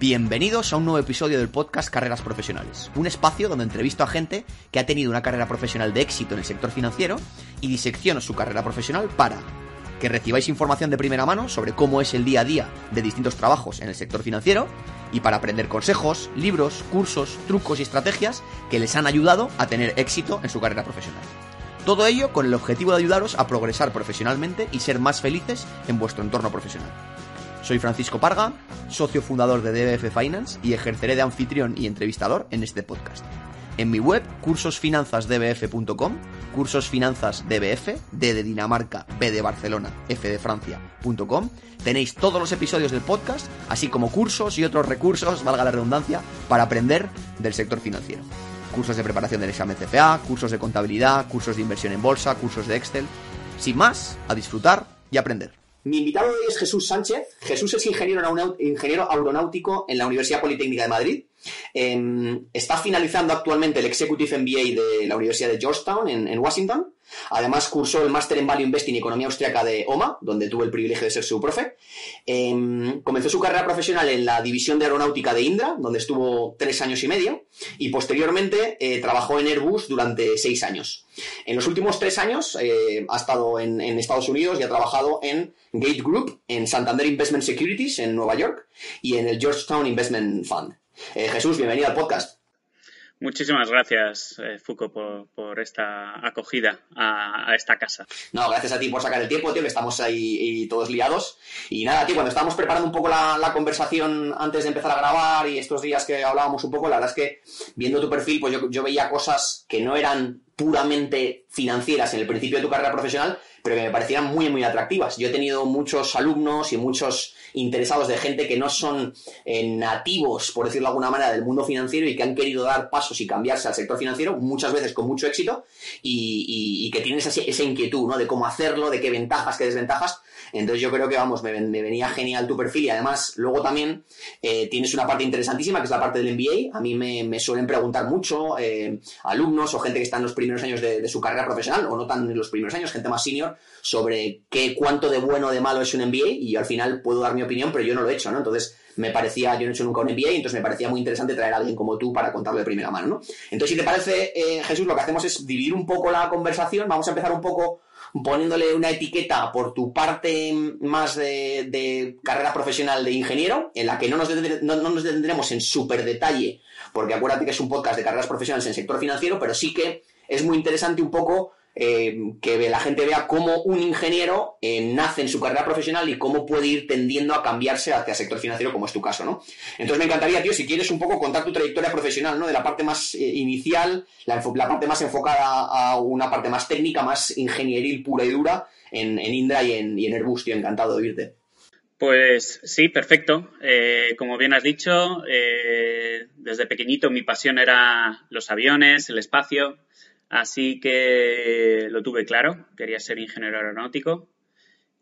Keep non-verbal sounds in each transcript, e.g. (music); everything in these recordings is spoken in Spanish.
Bienvenidos a un nuevo episodio del podcast Carreras Profesionales, un espacio donde entrevisto a gente que ha tenido una carrera profesional de éxito en el sector financiero y disecciono su carrera profesional para que recibáis información de primera mano sobre cómo es el día a día de distintos trabajos en el sector financiero y para aprender consejos, libros, cursos, trucos y estrategias que les han ayudado a tener éxito en su carrera profesional. Todo ello con el objetivo de ayudaros a progresar profesionalmente y ser más felices en vuestro entorno profesional. Soy Francisco Parga, socio fundador de DBF Finance y ejerceré de anfitrión y entrevistador en este podcast. En mi web, cursosfinanzasdbf.com, cursosfinanzasdbf, D de Dinamarca, B de Barcelona, F de Francia.com, tenéis todos los episodios del podcast, así como cursos y otros recursos, valga la redundancia, para aprender del sector financiero. Cursos de preparación del examen CFA, cursos de contabilidad, cursos de inversión en bolsa, cursos de Excel. Sin más, a disfrutar y aprender. Mi invitado hoy es Jesús Sánchez. Jesús es ingeniero, aeronáutico en la Universidad Politécnica de Madrid. Em, está finalizando actualmente el Executive MBA de la Universidad de Georgetown en, Washington. Además, cursó el máster en Value Investing y Economía Austriaca de OMA, donde tuve el privilegio de ser su profe. Em, comenzó su carrera profesional en la división de aeronáutica de Indra, donde estuvo tres años y medio, y posteriormente eh, trabajó en Airbus durante seis años. En los últimos tres años eh, ha estado en, en Estados Unidos y ha trabajado en Gate Group, en Santander Investment Securities en Nueva York y en el Georgetown Investment Fund. Eh, Jesús, bienvenido al podcast. Muchísimas gracias, eh, Foucault, por, esta acogida a, esta casa. No, gracias a ti por sacar el tiempo, tío, que estamos ahí todos liados. Y nada, tío, cuando estábamos preparando un poco la, conversación antes de empezar a grabar y estos días que hablábamos un poco, la verdad es que viendo tu perfil, pues yo, yo veía cosas que no eran puramente financieras en el principio de tu carrera profesional, pero que me parecían muy, muy atractivas. Yo he tenido muchos alumnos y muchos interesados de gente que no son eh, nativos, por decirlo de alguna manera, del mundo financiero y que han querido dar pasos y cambiarse al sector financiero, muchas veces con mucho éxito, y, que tienen esa, esa, inquietud, ¿no? De cómo hacerlo, de qué ventajas, qué desventajas. Entonces yo creo que, vamos, me, venía genial tu perfil y además luego también eh, tienes una parte interesantísima que es la parte del MBA. A mí me, suelen preguntar mucho eh, alumnos o gente que está en los primeros años de, de, su carrera profesional o no tan en los primeros años, gente más senior, sobre qué, cuánto de bueno o de malo es un MBA y yo al final puedo dar mi opinión, pero yo no lo he hecho, ¿no? Entonces me parecía, yo no he hecho nunca un MBA, entonces me parecía muy interesante traer a alguien como tú para contarlo de primera mano, ¿no? Entonces, si te parece, eh, Jesús, lo que hacemos es dividir un poco la conversación, vamos a empezar un poco poniéndole una etiqueta por tu parte más de, carrera profesional de ingeniero, en la que no nos, no, no nos detendremos en súper detalle, porque acuérdate que es un podcast de carreras profesionales en el sector financiero, pero sí que es muy interesante un poco eh, que la gente vea cómo un ingeniero eh, nace en su carrera profesional y cómo puede ir tendiendo a cambiarse hacia el sector financiero, como es tu caso, ¿no? Entonces me encantaría, tío, si quieres un poco contar tu trayectoria profesional, ¿no? De la parte más eh, inicial, la, parte más enfocada a una parte más técnica, más ingenieril pura y dura en, Indra y en, y Airbus. Encantado de oírte. Pues sí, perfecto. como bien has dicho, desde pequeñito mi pasión era los aviones, el espacio. Así que lo tuve claro, quería ser ingeniero aeronáutico.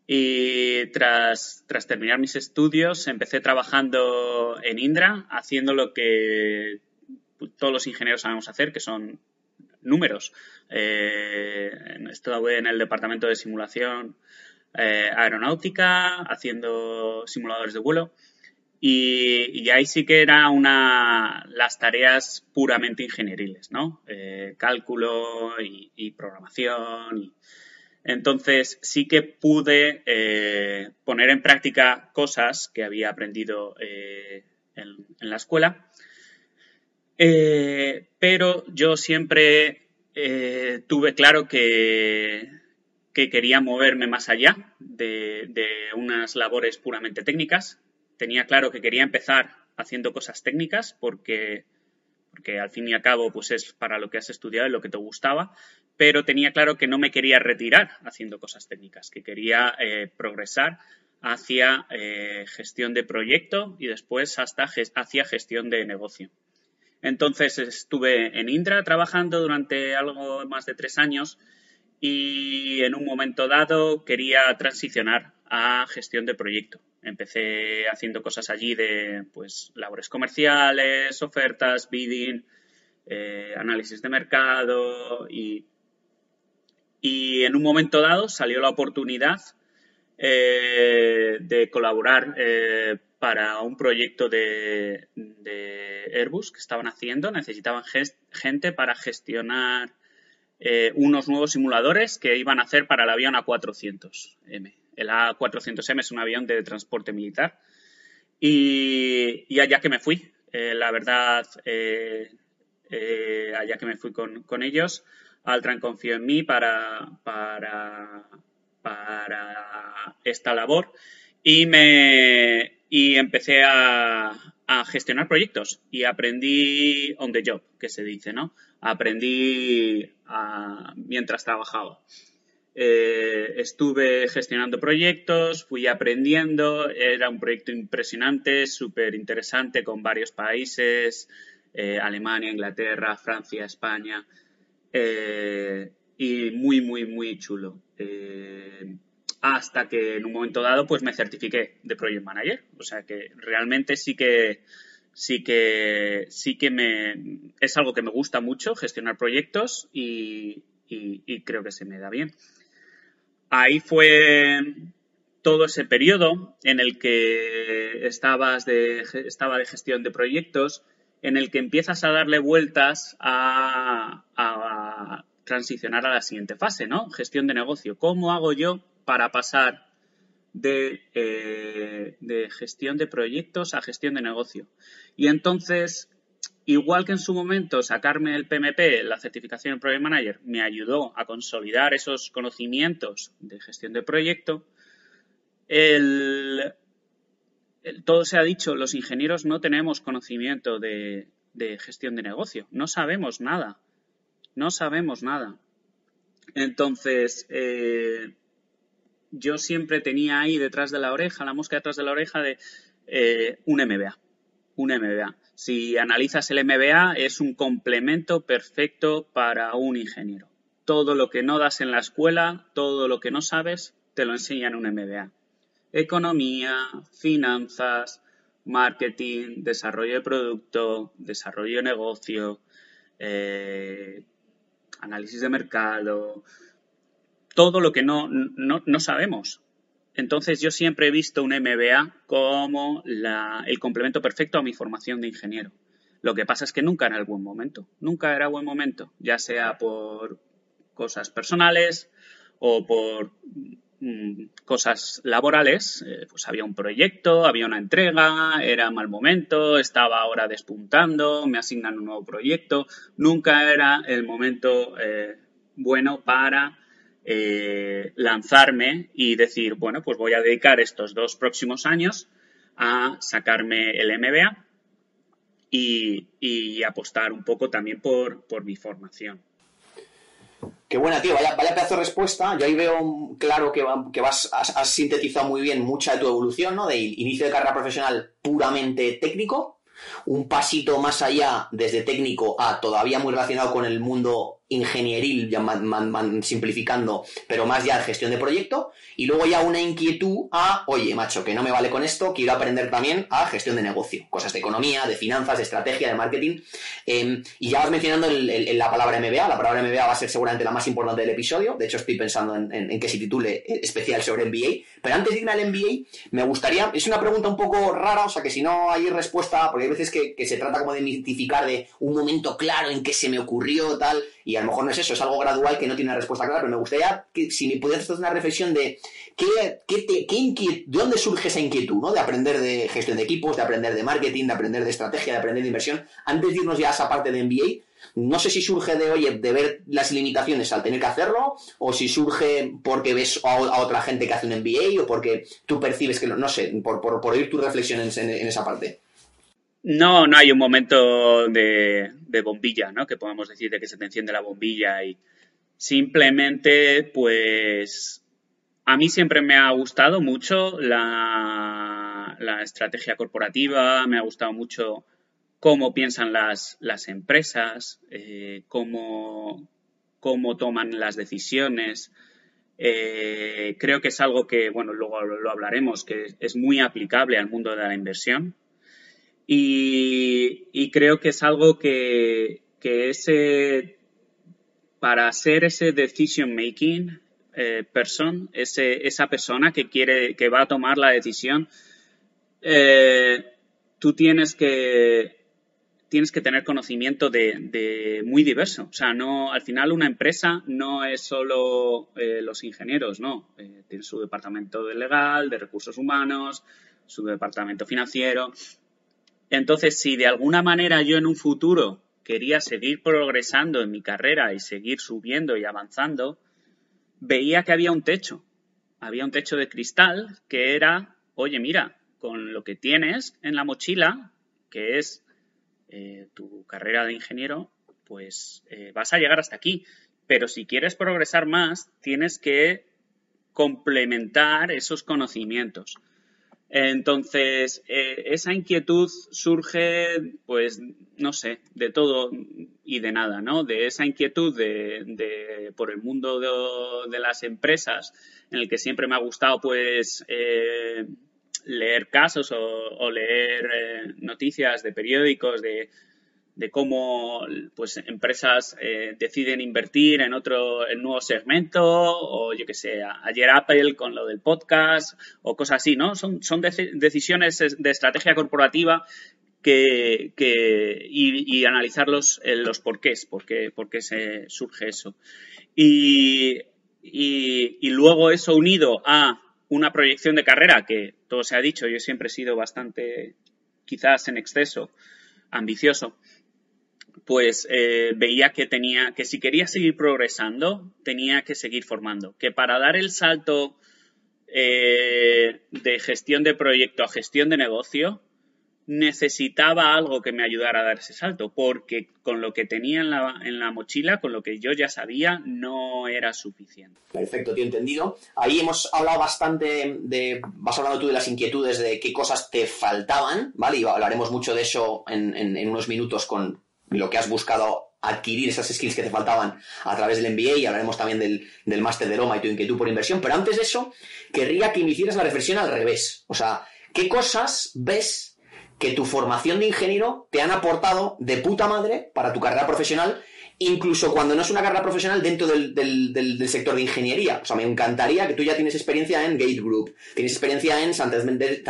Y tras, tras terminar mis estudios, empecé trabajando en Indra, haciendo lo que todos los ingenieros sabemos hacer, que son números. Eh, estuve en el departamento de simulación eh, aeronáutica, haciendo simuladores de vuelo. Y, ahí sí que era una las tareas puramente ingenieriles, ¿no? Eh, cálculo y, programación. Entonces sí que pude eh, poner en práctica cosas que había aprendido eh, en, la escuela. pero yo siempre tuve claro que, quería moverme más allá de unas labores puramente técnicas tenía claro que quería empezar haciendo cosas técnicas porque, porque al fin y al cabo pues es para lo que has estudiado y lo que te gustaba, pero tenía claro que no me quería retirar haciendo cosas técnicas, que quería eh, progresar hacia eh, gestión de proyecto y después hasta hacia gestión de negocio. Entonces estuve en Indra trabajando durante algo más de tres años y en un momento dado quería transicionar a gestión de proyecto. Empecé haciendo cosas allí de pues labores comerciales, ofertas, bidding, eh, análisis de mercado y, y, en un momento dado salió la oportunidad eh, de colaborar eh, para un proyecto de, Airbus que estaban haciendo. Necesitaban gente para gestionar unos nuevos simuladores que iban a hacer para el avión A400M. El A400M es un avión de transporte militar. Y, allá que me fui, eh, la verdad, eh, allá que me fui con, con ellos, Altran confió en mí para, para, para esta labor y me y empecé a, gestionar proyectos y aprendí on the job, que se dice, ¿no? Aprendí mientras trabajaba. Eh, estuve gestionando proyectos, fui aprendiendo, era un proyecto impresionante, súper interesante con varios países, eh, Alemania, Inglaterra, Francia, España, eh, y muy, muy, muy chulo hasta que en un momento dado pues me certifiqué de Project Manager. O sea que realmente sí que sí que sí que me es algo que me gusta mucho gestionar proyectos y, creo que se me da bien. Ahí fue todo ese periodo en el que estabas de, estaba de gestión de proyectos, en el que empiezas a darle vueltas a, a transicionar a la siguiente fase, ¿no? Gestión de negocio. ¿Cómo hago yo para pasar eh, de, gestión de proyectos a gestión de negocio. Y entonces, igual que en su momento sacarme el PMP, la certificación de Project Manager, me ayudó a consolidar esos conocimientos de gestión de proyecto, todo se ha dicho, los ingenieros no tenemos conocimiento de, gestión de negocio, no sabemos nada, no sabemos nada. Entonces, eh, yo siempre tenía ahí detrás de la oreja, la mosca detrás de la oreja de eh, un MBA. Un MBA. Si analizas el MBA, es un complemento perfecto para un ingeniero. Todo lo que no das en la escuela, todo lo que no sabes, te lo enseñan en un MBA. Economía, finanzas, marketing, desarrollo de producto, desarrollo de negocio, eh, análisis de mercado, todo lo que no, no, sabemos. Entonces yo siempre he visto un MBA como el complemento perfecto a mi formación de ingeniero. Lo que pasa es que nunca era el buen momento, nunca era buen momento, ya sea por cosas personales o por mm, cosas laborales, eh, pues había un proyecto, había una entrega, era mal momento, estaba ahora despuntando, me asignan un nuevo proyecto, nunca era el momento eh, bueno para eh, lanzarme y decir, bueno, pues voy a dedicar estos dos próximos años a sacarme el MBA y, apostar un poco también por, mi formación. Qué buena, tío. Vaya, pedazo de respuesta. Yo ahí veo claro que, vas, has, sintetizado muy bien mucha de tu evolución, ¿no? De inicio de carrera profesional puramente técnico, un pasito más allá desde técnico a todavía muy relacionado con el mundo ingenieril, ya simplificando, pero más ya de gestión de proyecto, y luego ya una inquietud a, oye, macho, que no me vale con esto, quiero aprender también a gestión de negocio, cosas de economía, de finanzas, de estrategia, de marketing, em, y ya vas mencionando la palabra MBA, la palabra MBA va a ser seguramente la más importante del episodio, de hecho estoy pensando en, que se titule especial sobre MBA, pero antes de ir al MBA, me gustaría, es una pregunta un poco rara, o sea que si no hay respuesta, porque hay veces que, que se trata como de mitificar de un momento claro en que se me ocurrió tal, y a lo mejor no es eso, es algo gradual que no tiene una respuesta clara, pero me gustaría que si me pudieras hacer una reflexión de qué, qué, de dónde surge esa inquietud, ¿no? De aprender de gestión de equipos, de aprender de marketing, de aprender de estrategia, de aprender de inversión. Antes de irnos ya a esa parte de MBA, no sé si surge de, oye, de ver las limitaciones al tener que hacerlo, o si surge porque ves a, otra gente que hace un MBA, o porque tú percibes que, no sé, por, por, oír tus reflexiones en esa parte. No, no hay un momento de, bombilla, ¿no? Que podamos decir de que se te enciende la bombilla y simplemente, pues, a mí siempre me ha gustado mucho la, estrategia corporativa, me ha gustado mucho cómo piensan las, empresas, eh, cómo, cómo, toman las decisiones. Eh, creo que es algo que, bueno, luego lo hablaremos, que es muy aplicable al mundo de la inversión. Y, creo que es algo que, ese, para ser ese decision making eh, person, ese, esa persona que quiere, que va a tomar la decisión, eh, tú tienes que tienes que tener conocimiento de, muy diverso. O sea, no, al final una empresa no es solo eh, los ingenieros, no. Eh, tiene su departamento de legal, de recursos humanos, su departamento financiero. Entonces, si de alguna manera yo en un futuro quería seguir progresando en mi carrera y seguir subiendo y avanzando, veía que había un techo. Había un techo de cristal que era, oye, mira, con lo que tienes en la mochila, que es eh, tu carrera de ingeniero, pues eh, vas a llegar hasta aquí. Pero si quieres progresar más, tienes que complementar esos conocimientos. Entonces, eh, esa inquietud surge, pues, no sé, de todo y de nada, ¿no? De esa inquietud de, por el mundo de, las empresas, en el que siempre me ha gustado, pues, leer casos o, leer eh, noticias de periódicos de, cómo pues empresas eh, deciden invertir en otro en nuevo segmento o yo que sé ayer Apple con lo del podcast o cosas así no son son decisiones de estrategia corporativa que, y, analizar los, eh, los porqués por qué, por qué se surge eso. Y, y luego eso unido a una proyección de carrera que, todo se ha dicho, yo siempre he sido bastante, quizás en exceso, ambicioso, pues eh, veía que tenía, que si quería seguir progresando, tenía que seguir formando, que para dar el salto eh, de gestión de proyecto a gestión de negocio, necesitaba algo que me ayudara a dar ese salto, porque con lo que tenía en la, en la mochila, con lo que yo ya sabía, no era suficiente. Perfecto, tío, entendido. Ahí hemos hablado bastante de, vas hablando tú de las inquietudes, de qué cosas te faltaban, ¿vale? Y hablaremos mucho de eso en, en, unos minutos con lo que has buscado adquirir esas skills que te faltaban a través del MBA y hablaremos también del, del máster de Roma y tu inquietud por inversión. Pero antes de eso, querría que me hicieras la reflexión al revés. O sea, ¿qué cosas ves que tu formación de ingeniero te han aportado de puta madre para tu carrera profesional incluso cuando no es una carrera profesional dentro del, del, sector de ingeniería. O sea, me encantaría que tú ya tienes experiencia en Gate Group, tienes experiencia en Santander,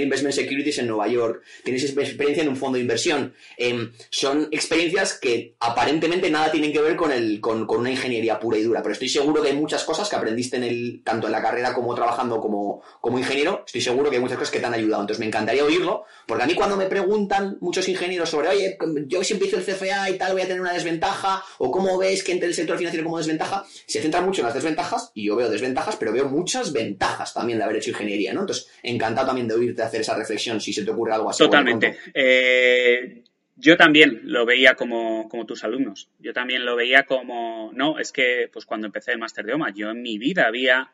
Investment Securities en Nueva York, tienes experiencia en un fondo de inversión. Em, son experiencias que aparentemente nada tienen que ver con, el, con, con, una ingeniería pura y dura, pero estoy seguro que hay muchas cosas que aprendiste en el, tanto en la carrera como trabajando como, como ingeniero, estoy seguro que hay muchas cosas que te han ayudado. Entonces me encantaría oírlo, porque a mí cuando me preguntan muchos ingenieros sobre, oye, yo si empiezo el CFA y tal voy a tener una desventaja, o cómo ves que entre el sector financiero como desventaja, se centra mucho en las desventajas, y yo veo desventajas, pero veo muchas ventajas también de haber hecho ingeniería, ¿no? Entonces, encantado también de oírte hacer esa reflexión, si se te ocurre algo así. Totalmente. Eh, yo también lo veía como, como, tus alumnos. Yo también lo veía como, no, es que pues cuando empecé el máster de OMA, yo en mi vida había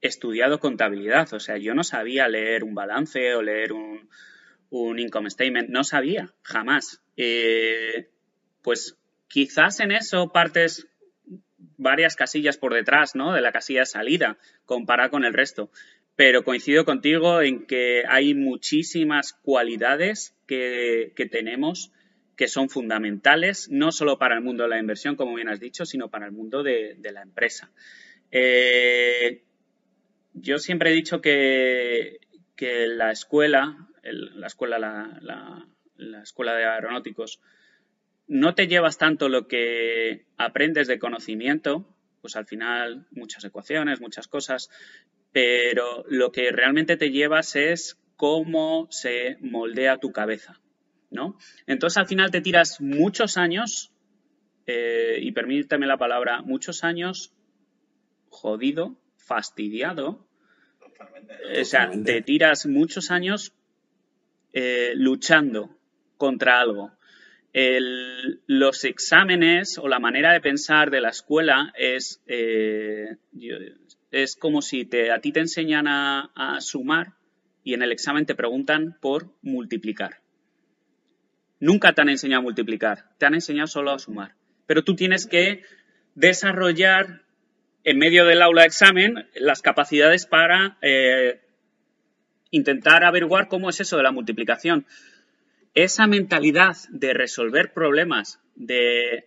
estudiado contabilidad, o sea, yo no sabía leer un balance o leer un, un income statement, no sabía, jamás. Eh, pues Quizás en eso partes varias casillas por detrás, ¿no? De la casilla de salida, comparada con el resto. Pero coincido contigo en que hay muchísimas cualidades que, tenemos que son fundamentales, no solo para el mundo de la inversión, como bien has dicho, sino para el mundo de, la empresa. Eh, yo siempre he dicho que, la escuela, la escuela, la escuela de aeronáuticos, no te llevas tanto lo que aprendes de conocimiento, pues al final muchas ecuaciones, muchas cosas, pero lo que realmente te llevas es cómo se moldea tu cabeza, ¿no? Entonces al final te tiras muchos años, eh, y permíteme la palabra, muchos años jodido, fastidiado, o sea, te tiras muchos años eh, luchando contra algo los exámenes o la manera de pensar de la escuela es, eh, es como si te, a ti te enseñan a, sumar y en el examen te preguntan por multiplicar. Nunca te han enseñado a multiplicar, te han enseñado solo a sumar. Pero tú tienes que desarrollar en medio del aula de examen las capacidades para eh, intentar averiguar cómo es eso de la multiplicación esa mentalidad de resolver problemas, de,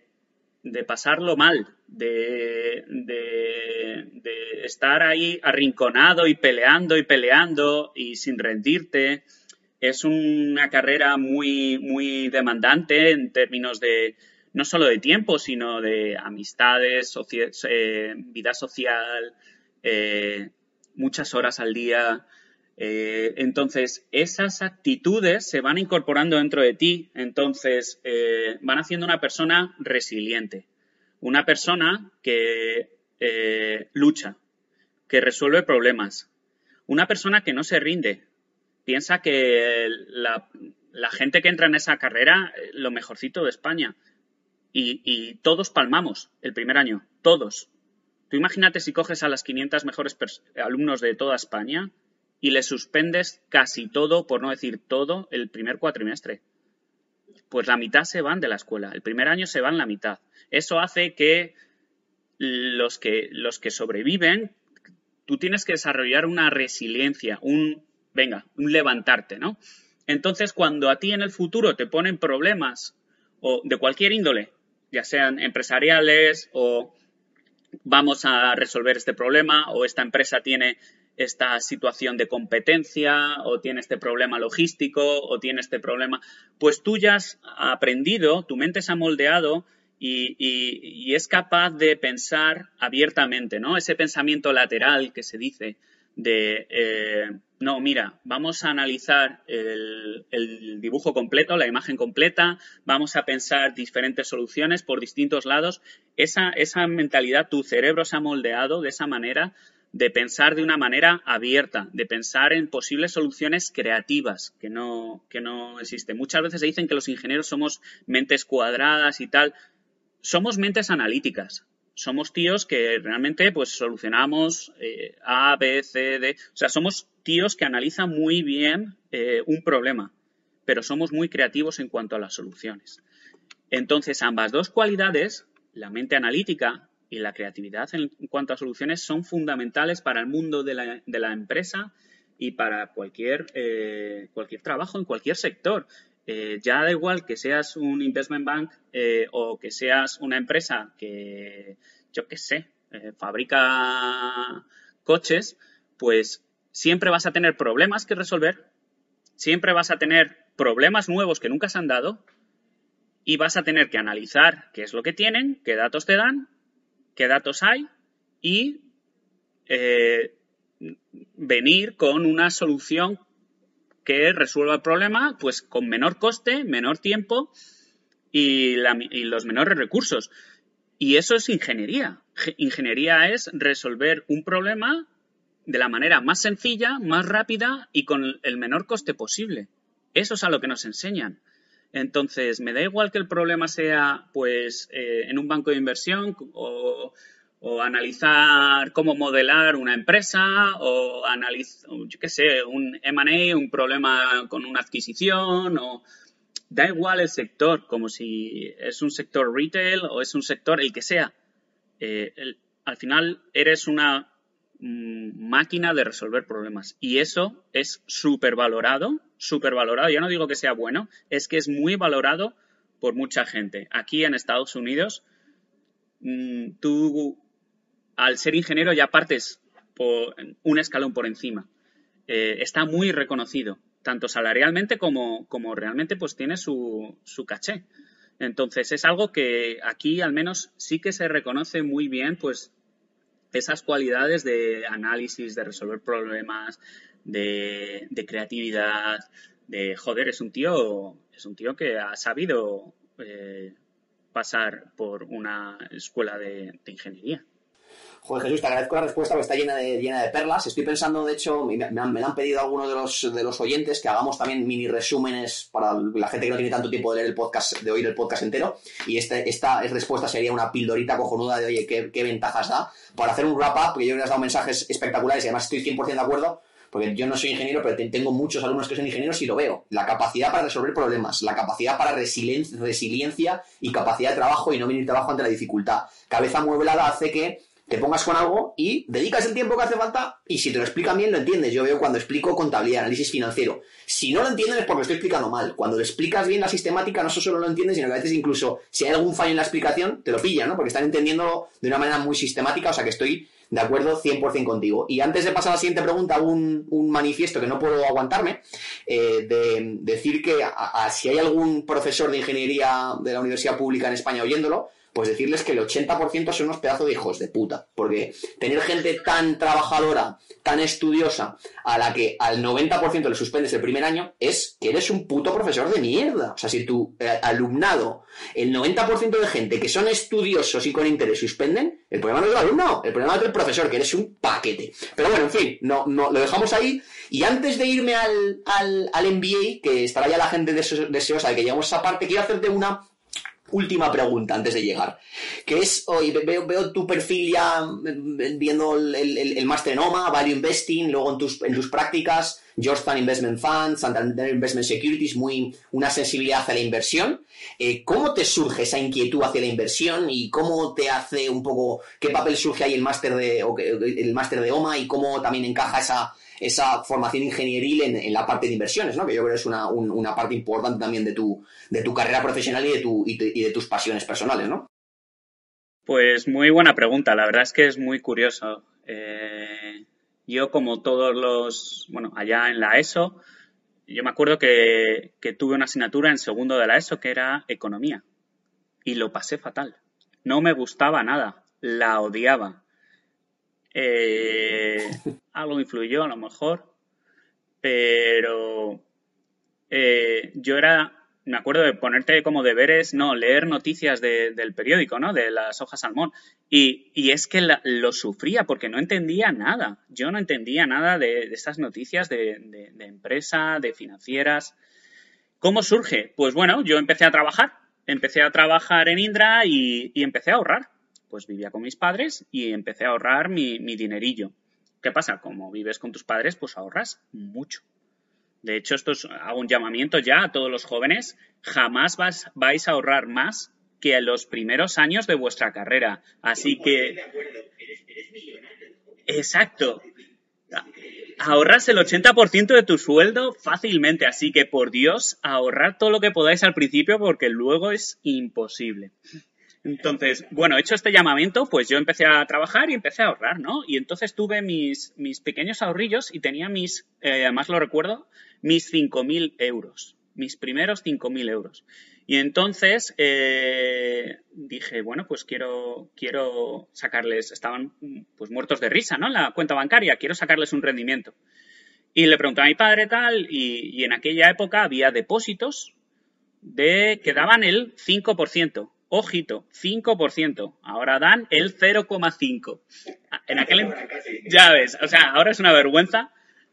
pasarlo mal, de, estar ahí arrinconado y peleando y peleando y sin rendirte, es una carrera muy, muy demandante en términos de no solo de tiempo, sino de amistades, eh, vida social, eh, muchas horas al día. Eh, entonces, esas actitudes se van incorporando dentro de ti, entonces van haciendo una persona resiliente, una persona que lucha, que resuelve problemas, una persona que no se rinde, piensa que la, gente que entra en esa carrera, eh, lo mejorcito de España. Y, todos palmamos el primer año, todos. Tú imagínate si coges a las 500 mejores alumnos de toda España y les suspendes casi todo, por no decir todo, el primer cuatrimestre. Pues la mitad se van de la escuela, el primer año se van la mitad. Eso hace que los que, los que sobreviven, tú tienes que desarrollar una resiliencia, un venga, un levantarte, ¿no? Entonces, cuando a ti en el futuro te ponen problemas o de cualquier índole, ya sean empresariales o vamos a resolver este problema o esta empresa tiene esta situación de competencia o tiene este problema logístico o tiene este problema, pues tú ya has aprendido, tu mente se ha moldeado y, es capaz de pensar abiertamente, ¿no? Ese pensamiento lateral que se dice, de, eh, no, mira, vamos a analizar el, dibujo completo, la imagen completa, vamos a pensar diferentes soluciones por distintos lados. Esa, esa mentalidad, tu cerebro se ha moldeado de esa manera de pensar de una manera abierta, de pensar en posibles soluciones creativas que no, que no existen. Muchas veces se dicen que los ingenieros somos mentes cuadradas y tal. Somos mentes analíticas somos tíos que realmente pues solucionamos eh, A, B, C, D. O sea, somos tíos que analizan muy bien eh, un problema, pero somos muy creativos en cuanto a las soluciones. Entonces, ambas dos cualidades, la mente analítica y la creatividad en, cuanto a soluciones, son fundamentales para el mundo de la, empresa y para cualquier, eh, cualquier trabajo en cualquier sector. Eh, ya da igual que seas un investment bank eh, o que seas una empresa que, yo qué sé, eh, fabrica coches, pues siempre vas a tener problemas que resolver, siempre vas a tener problemas nuevos que nunca se han dado y vas a tener que analizar qué es lo que tienen, qué datos te dan, qué datos hay y venir con una solución que resuelva el problema pues con menor coste, menor tiempo y, los menores recursos. Y eso es ingeniería. Ingeniería es resolver un problema de la manera más sencilla, más rápida y con el menor coste posible. Eso es a lo que nos enseñan. Entonces, me da igual que el problema sea, pues, eh, en un banco de inversión o analizar cómo modelar una empresa o analizar, yo qué sé, un M&A, un problema con una adquisición o da igual el sector, como si es un sector retail o es un sector el que sea. Eh, al final eres una máquina de resolver problemas y eso es súper valorado, súper valorado. Yo no digo que sea bueno, es que es muy valorado por mucha gente. Aquí en Estados Unidos, mm, tú al ser ingeniero ya partes por un escalón por encima. Eh, está muy reconocido, tanto salarialmente como, como realmente pues tiene su, su, caché. Entonces es algo que aquí al menos sí que se reconoce muy bien pues esas cualidades de análisis, de resolver problemas, de, creatividad, de joder, es un tío, es un tío que ha sabido eh, pasar por una escuela de ingeniería. Joder, Jesús, te agradezco la respuesta porque está llena de, llena de perlas. Estoy pensando, de hecho, me, han, pedido algunos de los, de los oyentes que hagamos también mini resúmenes para la gente que no tiene tanto tiempo de leer el podcast, de oír el podcast entero. Y este, esta respuesta sería una pildorita cojonuda de, oye, qué, qué ventajas da. Para hacer un wrap-up, porque yo que has dado mensajes espectaculares y además estoy 100% de acuerdo porque yo no soy ingeniero, pero tengo muchos alumnos que son ingenieros y lo veo. La capacidad para resolver problemas, la capacidad para resiliencia y capacidad de trabajo y no venir trabajo ante la dificultad. Cabeza mueblada hace que te pongas con algo y dedicas el tiempo que hace falta y si te lo explican bien lo entiendes. Yo veo cuando explico contabilidad, análisis financiero. Si no lo entienden es porque lo estoy explicando mal. Cuando le explicas bien la sistemática no solo lo entiendes, sino que a veces incluso si hay algún fallo en la explicación te lo pilla, ¿no? Porque están entendiéndolo de una manera muy sistemática, o sea que estoy de acuerdo 100% contigo. Y antes de pasar a la siguiente pregunta, un, un manifiesto que no puedo aguantarme, eh, de decir que si hay algún profesor de ingeniería de la universidad pública en España oyéndolo, pues decirles que el 80% son unos pedazos de hijos de puta. Porque tener gente tan trabajadora, tan estudiosa, a la que al 90% le suspendes el primer año, es que eres un puto profesor de mierda. O sea, si tu eh, alumnado, el 90% de gente que son estudiosos y con interés suspenden, el problema no es el alumno, el problema es el profesor, que eres un paquete. Pero bueno, en fin, no, no, lo dejamos ahí. Y antes de irme al, al, al MBA, que estará ya la gente deseosa de que lleguemos a esa parte, quiero hacerte una última pregunta antes de llegar, que es, hoy veo, tu perfil ya mm, viendo el, el, el máster en OMA, Value Investing, luego en tus, en tus prácticas, Georgetown Investment Fund, Santander Investment Securities, muy una sensibilidad hacia la inversión. Eh, ¿Cómo te surge esa inquietud hacia la inversión y cómo te hace un poco, qué papel surge ahí el máster de, el máster de OMA y cómo también encaja esa, esa formación ingenieril en, la parte de inversiones, ¿no? Que yo creo que es una, una parte importante también de tu, de tu carrera profesional y de, tu, y de, tus pasiones personales, ¿no? Pues muy buena pregunta. La verdad es que es muy curioso. Eh, yo, como todos los, bueno, allá en la ESO, yo me acuerdo que, que, tuve una asignatura en segundo de la ESO que era economía. Y lo pasé fatal. No me gustaba nada. La odiaba. Eh, (laughs) algo influyó a lo mejor, pero eh, yo era, me acuerdo de ponerte como deberes, no, leer noticias del periódico, ¿no? De las hojas salmón. Y, es que lo sufría porque no entendía nada. Yo no entendía nada de, estas noticias de, empresa, de financieras. ¿Cómo surge? Pues bueno, yo empecé a trabajar. Empecé a trabajar en Indra y empecé a ahorrar pues vivía con mis padres y empecé a ahorrar mi, dinerillo. ¿Qué pasa? Como vives con tus padres, pues ahorras mucho. De hecho, esto es, hago un llamamiento ya a todos los jóvenes. Jamás vais a ahorrar más que en los primeros años de vuestra carrera. Así que... Exacto. Ahorras el 80% de tu sueldo fácilmente. Así que, por Dios, ahorrar todo lo que podáis al principio porque luego es imposible. Entonces, bueno, hecho este llamamiento, pues yo empecé a trabajar y empecé a ahorrar, ¿no? Y entonces tuve mis, mis pequeños ahorrillos y tenía mis, eh, además lo recuerdo, mis 5.000 euros, mis primeros 5.000 euros. Y entonces eh, dije, bueno, pues quiero, quiero sacarles, estaban pues muertos de risa, ¿no? La cuenta bancaria, quiero sacarles un rendimiento. Y le pregunté a mi padre tal, y, y en aquella época había depósitos de que daban el 5%. Ojito, 5%. Ahora dan el 0,5. En aquel ya ves, o sea, ahora es una vergüenza,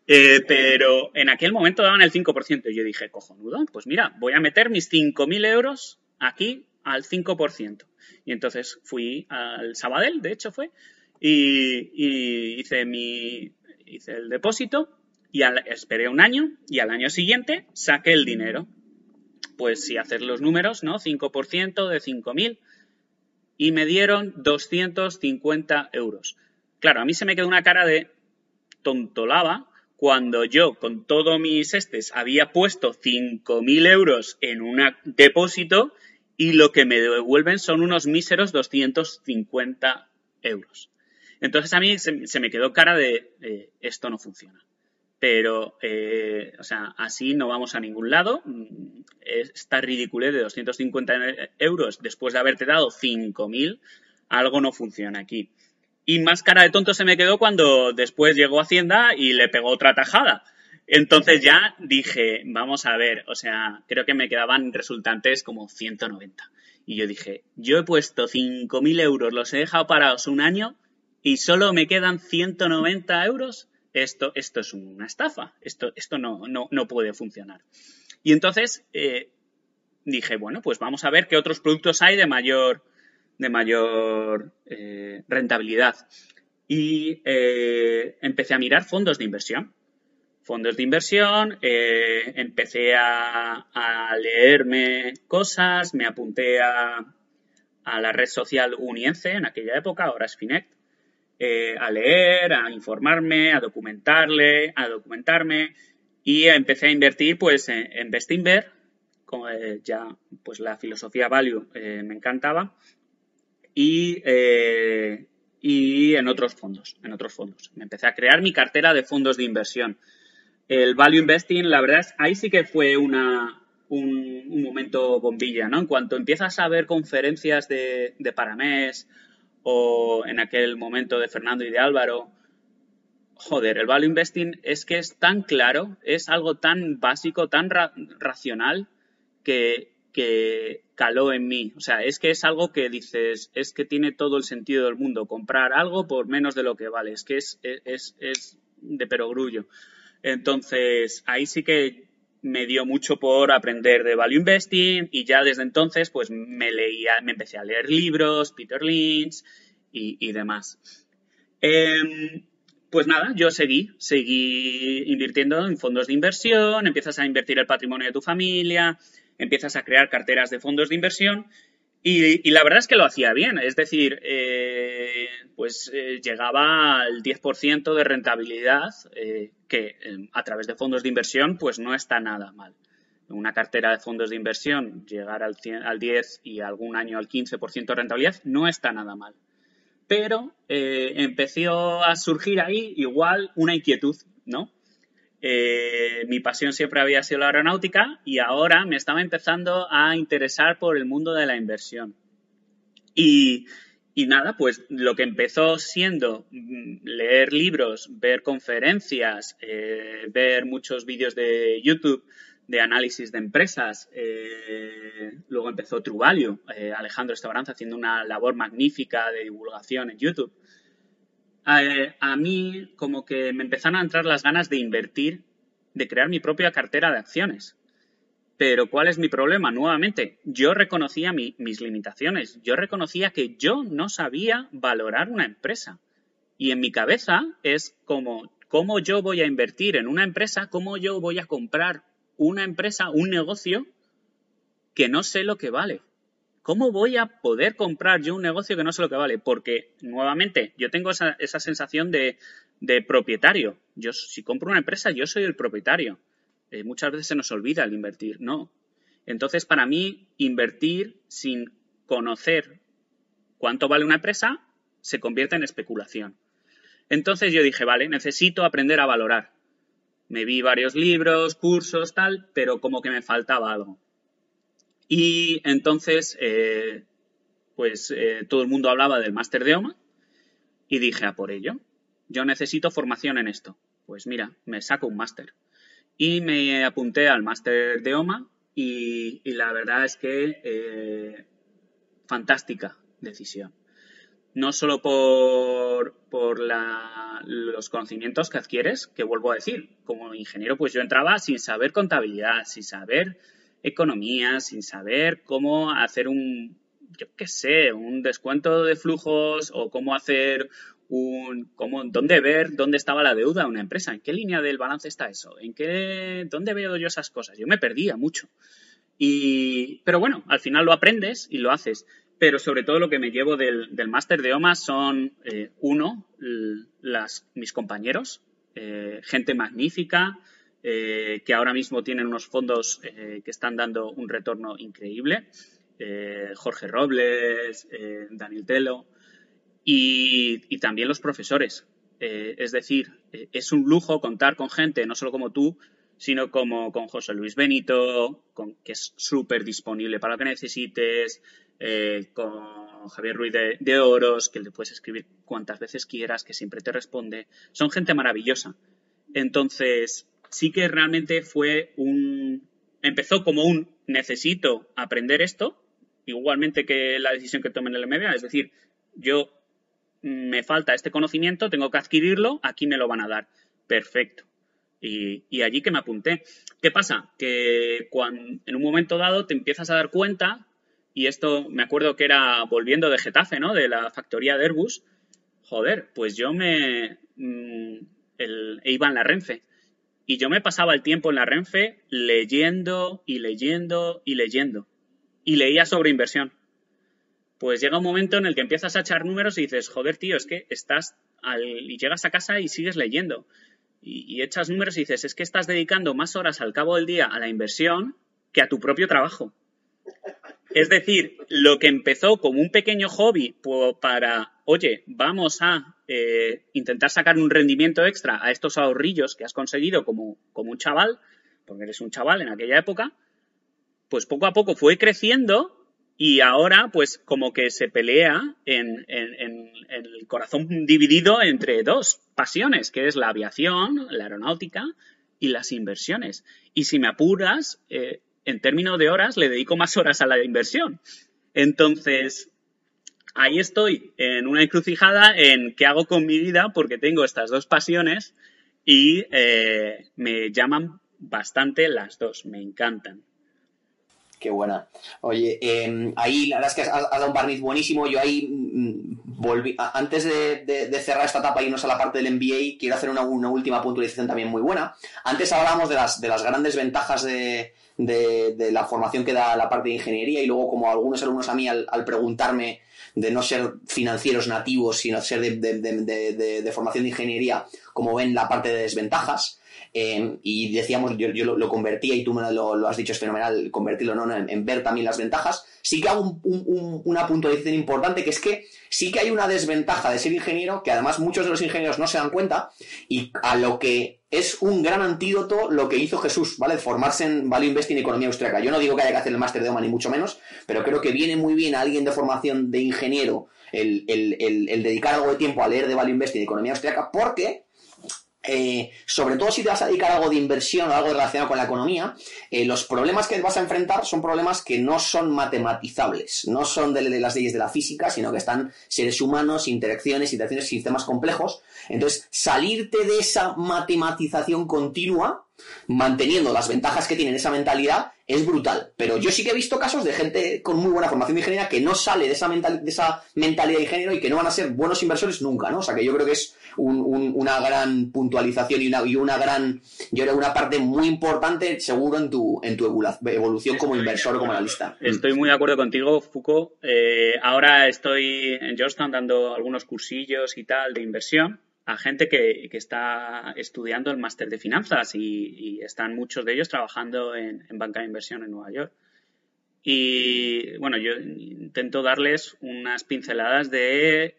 eh, pero en aquel momento daban el 5%. Y yo dije, cojonudo, pues mira, voy a meter mis 5.000 euros aquí al 5%. Y entonces fui al Sabadell, de hecho fue, y, hice mi hice el depósito y esperé un año y al año siguiente saqué el dinero pues si haces los números, ¿no? 5% de 5.000 y me dieron 250 euros. Claro, a mí se me quedó una cara de tontolaba cuando yo con todos mis estes había puesto 5.000 euros en un depósito y lo que me devuelven son unos míseros 250 euros. Entonces a mí se, me quedó cara de esto no funciona pero, eh, o sea, así no vamos a ningún lado. Mm, esta ridiculez de 250 euros después de haberte dado 5.000, algo no funciona aquí. Y más cara de tonto se me quedó cuando después llegó Hacienda y le pegó otra tajada. Entonces ya dije, vamos a ver, o sea, creo que me quedaban resultantes como 190. Y yo dije, yo he puesto 5.000 euros, los he dejado parados un año y solo me quedan 190 euros esto, esto es una estafa, esto, esto no, no, puede funcionar. Y entonces eh, dije, bueno, pues vamos a ver qué otros productos hay de mayor, de mayor eh, rentabilidad. Y eh, empecé a mirar fondos de inversión. Fondos de inversión, empecé a, a, leerme cosas, me apunté a, a la red social Unience en aquella época, ahora es Finect, eh, a leer, a informarme, a documentarle, a documentarme y empecé a invertir pues en, en Bestinver, como eh, ya pues la filosofía value eh, me encantaba y, y en otros fondos, en otros fondos. Me empecé a crear mi cartera de fondos de inversión. El value investing, la verdad es, ahí sí que fue una, un, momento bombilla, ¿no? En cuanto empiezas a ver conferencias de, de Paramés o en aquel momento de Fernando y de Álvaro, joder, el value investing es que es tan claro, es algo tan básico, tan racional que, que caló en mí. O sea, es que es algo que dices, es que tiene todo el sentido del mundo, comprar algo por menos de lo que vale, es que es, es, es de perogrullo. Entonces, ahí sí que me dio mucho por aprender de value investing y ya desde entonces pues me leía, me empecé a leer libros, Peter Lynch y, demás. Em, pues nada, yo seguí, seguí invirtiendo en fondos de inversión, empiezas a invertir el patrimonio de tu familia, empiezas a crear carteras de fondos de inversión y, la verdad es que lo hacía bien, es decir, eh, pues eh, llegaba al 10% de rentabilidad, eh, que a través de fondos de inversión pues no está nada mal. Una cartera de fondos de inversión llegar al, al 10 y algún año al 15% de rentabilidad no está nada mal. Pero empezó a surgir ahí igual una inquietud, ¿no? Eh, mi pasión siempre había sido la aeronáutica y ahora me estaba empezando a interesar por el mundo de la inversión. Y, nada, pues lo que empezó siendo mm, leer libros, ver conferencias, eh, ver muchos vídeos de YouTube de análisis de empresas. Eh, luego empezó Truvalio, Alejandro Estabaranza haciendo una labor magnífica de divulgación en YouTube a, mí como que me empezaron a entrar las ganas de invertir, de crear mi propia cartera de acciones. Pero ¿cuál es mi problema? Nuevamente, yo reconocía mis limitaciones, yo reconocía que yo no sabía valorar una empresa. Y en mi cabeza es como, ¿cómo yo voy a invertir en una empresa? ¿Cómo yo voy a comprar una empresa, un negocio que no sé lo que vale? ¿Cómo voy a poder comprar yo un negocio que no sé lo que vale? Porque, nuevamente, yo tengo esa, sensación de, propietario. Yo, si compro una empresa, yo soy el propietario. Eh, muchas veces se nos olvida el invertir, no. Entonces, para mí, invertir sin conocer cuánto vale una empresa se convierte en especulación. Entonces yo dije, vale, necesito aprender a valorar. Me vi varios libros, cursos, tal, pero como que me faltaba algo. Y entonces, eh, pues eh, todo el mundo hablaba del máster de OMA y dije, a por ello, yo necesito formación en esto. Pues mira, me saco un máster. Y me apunté al máster de OMA y, la verdad es que eh, fantástica decisión. No solo por, por los conocimientos que adquieres, que vuelvo a decir, como ingeniero pues yo entraba sin saber contabilidad, sin saber economía, sin saber cómo hacer un, yo qué sé, un descuento de flujos o cómo hacer un, cómo, dónde ver dónde estaba la deuda de una empresa, en qué línea del balance está eso, en qué, dónde veo yo esas cosas. Yo me perdía mucho. Y, pero bueno, al final lo aprendes y lo haces. Pero sobre todo lo que me llevo del, del máster de OMA son, eh, uno, las, mis compañeros, eh, gente magnífica, eh, que ahora mismo tienen unos fondos eh, que están dando un retorno increíble. Eh, Jorge Robles, Daniel Telo y, también los profesores. es decir, es un lujo contar con gente, no solo como tú, sino como con José Luis Benito, que es súper disponible para lo que necesites, con Javier Ruiz de, Oros, que le puedes escribir cuantas veces quieras, que siempre te responde. Son gente maravillosa. Entonces, sí que realmente fue un... Empezó como un necesito aprender esto, igualmente que la decisión que tomé en el MBA, es decir, yo me falta este conocimiento, tengo que adquirirlo, aquí me lo van a dar. Perfecto. Y, allí que me apunté. ¿Qué pasa? Que cuando, en un momento dado te empiezas a dar cuenta, y esto me acuerdo que era volviendo de Getafe, ¿no? De la factoría de Airbus. Joder, pues yo me mm, iba en la Renfe. Y yo me pasaba el tiempo en la Renfe leyendo y leyendo y leyendo. Y leía sobre inversión. Pues llega un momento en el que empiezas a echar números y dices, joder, tío, es que estás y llegas a casa y sigues leyendo. Y, echas números y dices, es que estás dedicando más horas al cabo del día a la inversión que a tu propio trabajo. Es decir, lo que empezó como un pequeño hobby para, oye, vamos a eh, intentar sacar un rendimiento extra a estos ahorrillos que has conseguido como, como un chaval, porque eres un chaval en aquella época, pues poco a poco fue creciendo y ahora pues como que se pelea en, el corazón dividido entre dos pasiones, que es la aviación, la aeronáutica y las inversiones. Y si me apuras, eh, en términos de horas, le dedico más horas a la inversión. Entonces, ahí estoy, en una encrucijada en qué hago con mi vida, porque tengo estas dos pasiones y eh, me llaman bastante las dos, me encantan. Qué buena. Oye, em, ahí la verdad es que has, dado un barniz buenísimo. Yo ahí mm, volví. antes de, cerrar esta etapa y irnos a la parte del MBA, quiero hacer una, última puntualización también muy buena. Antes hablábamos de las, de las grandes ventajas de, la formación que da la parte de ingeniería y luego, como algunos alumnos a mí, al, preguntarme de no ser financieros nativos, sino ser de, formación de ingeniería, como ven la parte de desventajas. Em, y decíamos, yo, lo, convertía y tú me lo, has dicho, es fenomenal convertirlo ¿no? en, ver también las ventajas. Sí que hago un, una puntualización importante, que es que sí que hay una desventaja de ser ingeniero, que además muchos de los ingenieros no se dan cuenta, y a lo que es un gran antídoto lo que hizo Jesús, ¿vale? Formarse en Value Investing y Economía Austriaca. Yo no digo que haya que hacer el máster de OMA, ni mucho menos, pero creo que viene muy bien a alguien de formación de ingeniero el, el dedicar algo de tiempo a leer de Value Investing y Economía Austriaca, porque eh, sobre todo si te vas a dedicar a algo de inversión o algo relacionado con la economía, eh, los problemas que vas a enfrentar son problemas que no son matematizables, no son de, las leyes de la física, sino que están seres humanos, interacciones, interacciones, sistemas complejos. Entonces, salirte de esa matematización continua, manteniendo las ventajas que tiene esa mentalidad, es brutal. Pero yo sí que he visto casos de gente con muy buena formación de ingeniería que no sale de esa, de esa mentalidad de género y que no van a ser buenos inversores nunca, ¿no? O sea que yo creo que es una gran puntualización y una, y una gran, yo creo una parte muy importante seguro en tu, en tu evolución como inversor o como analista. Estoy muy de acuerdo contigo, Foucault. Eh, ahora estoy en Georgetown dando algunos cursillos y tal de inversión a gente que, está estudiando el máster de finanzas y, están muchos de ellos trabajando en, banca de inversión en Nueva York. Y bueno, yo intento darles unas pinceladas de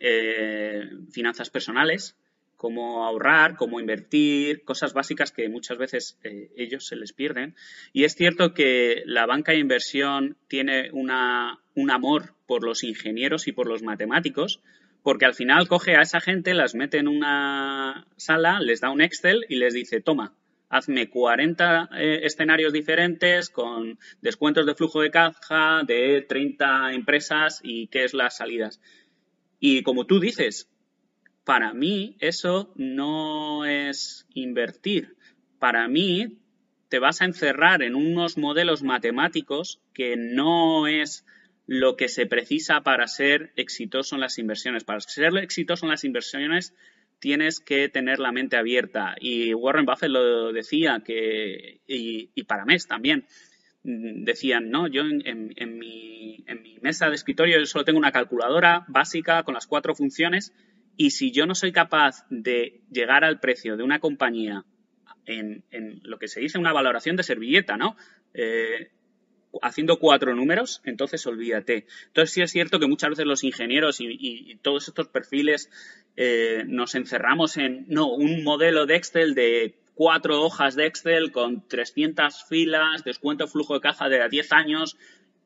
eh, finanzas personales, cómo ahorrar, cómo invertir, cosas básicas que muchas veces eh, ellos se les pierden. Y es cierto que la banca de inversión tiene una, un amor por los ingenieros y por los matemáticos, porque al final coge a esa gente, las mete en una sala, les da un Excel y les dice, toma, hazme 40 eh, escenarios diferentes con descuentos de flujo de caja de 30 empresas y qué es las salidas. Y como tú dices, para mí eso no es invertir. Para mí te vas a encerrar en unos modelos matemáticos que no es lo que se precisa para ser exitoso en las inversiones. Para ser exitoso en las inversiones tienes que tener la mente abierta. Y Warren Buffett lo decía, que, y, y para mes también, Mm, decían, no, yo en, mi, mesa de escritorio yo solo tengo una calculadora básica con las cuatro funciones y si yo no soy capaz de llegar al precio de una compañía en, lo que se dice una valoración de servilleta, ¿no? Eh, haciendo cuatro números, entonces olvídate. Entonces sí es cierto que muchas veces los ingenieros y, todos estos perfiles eh, nos encerramos en, no, un modelo de Excel de cuatro hojas de Excel con 300 filas, descuento flujo de caja de 10 años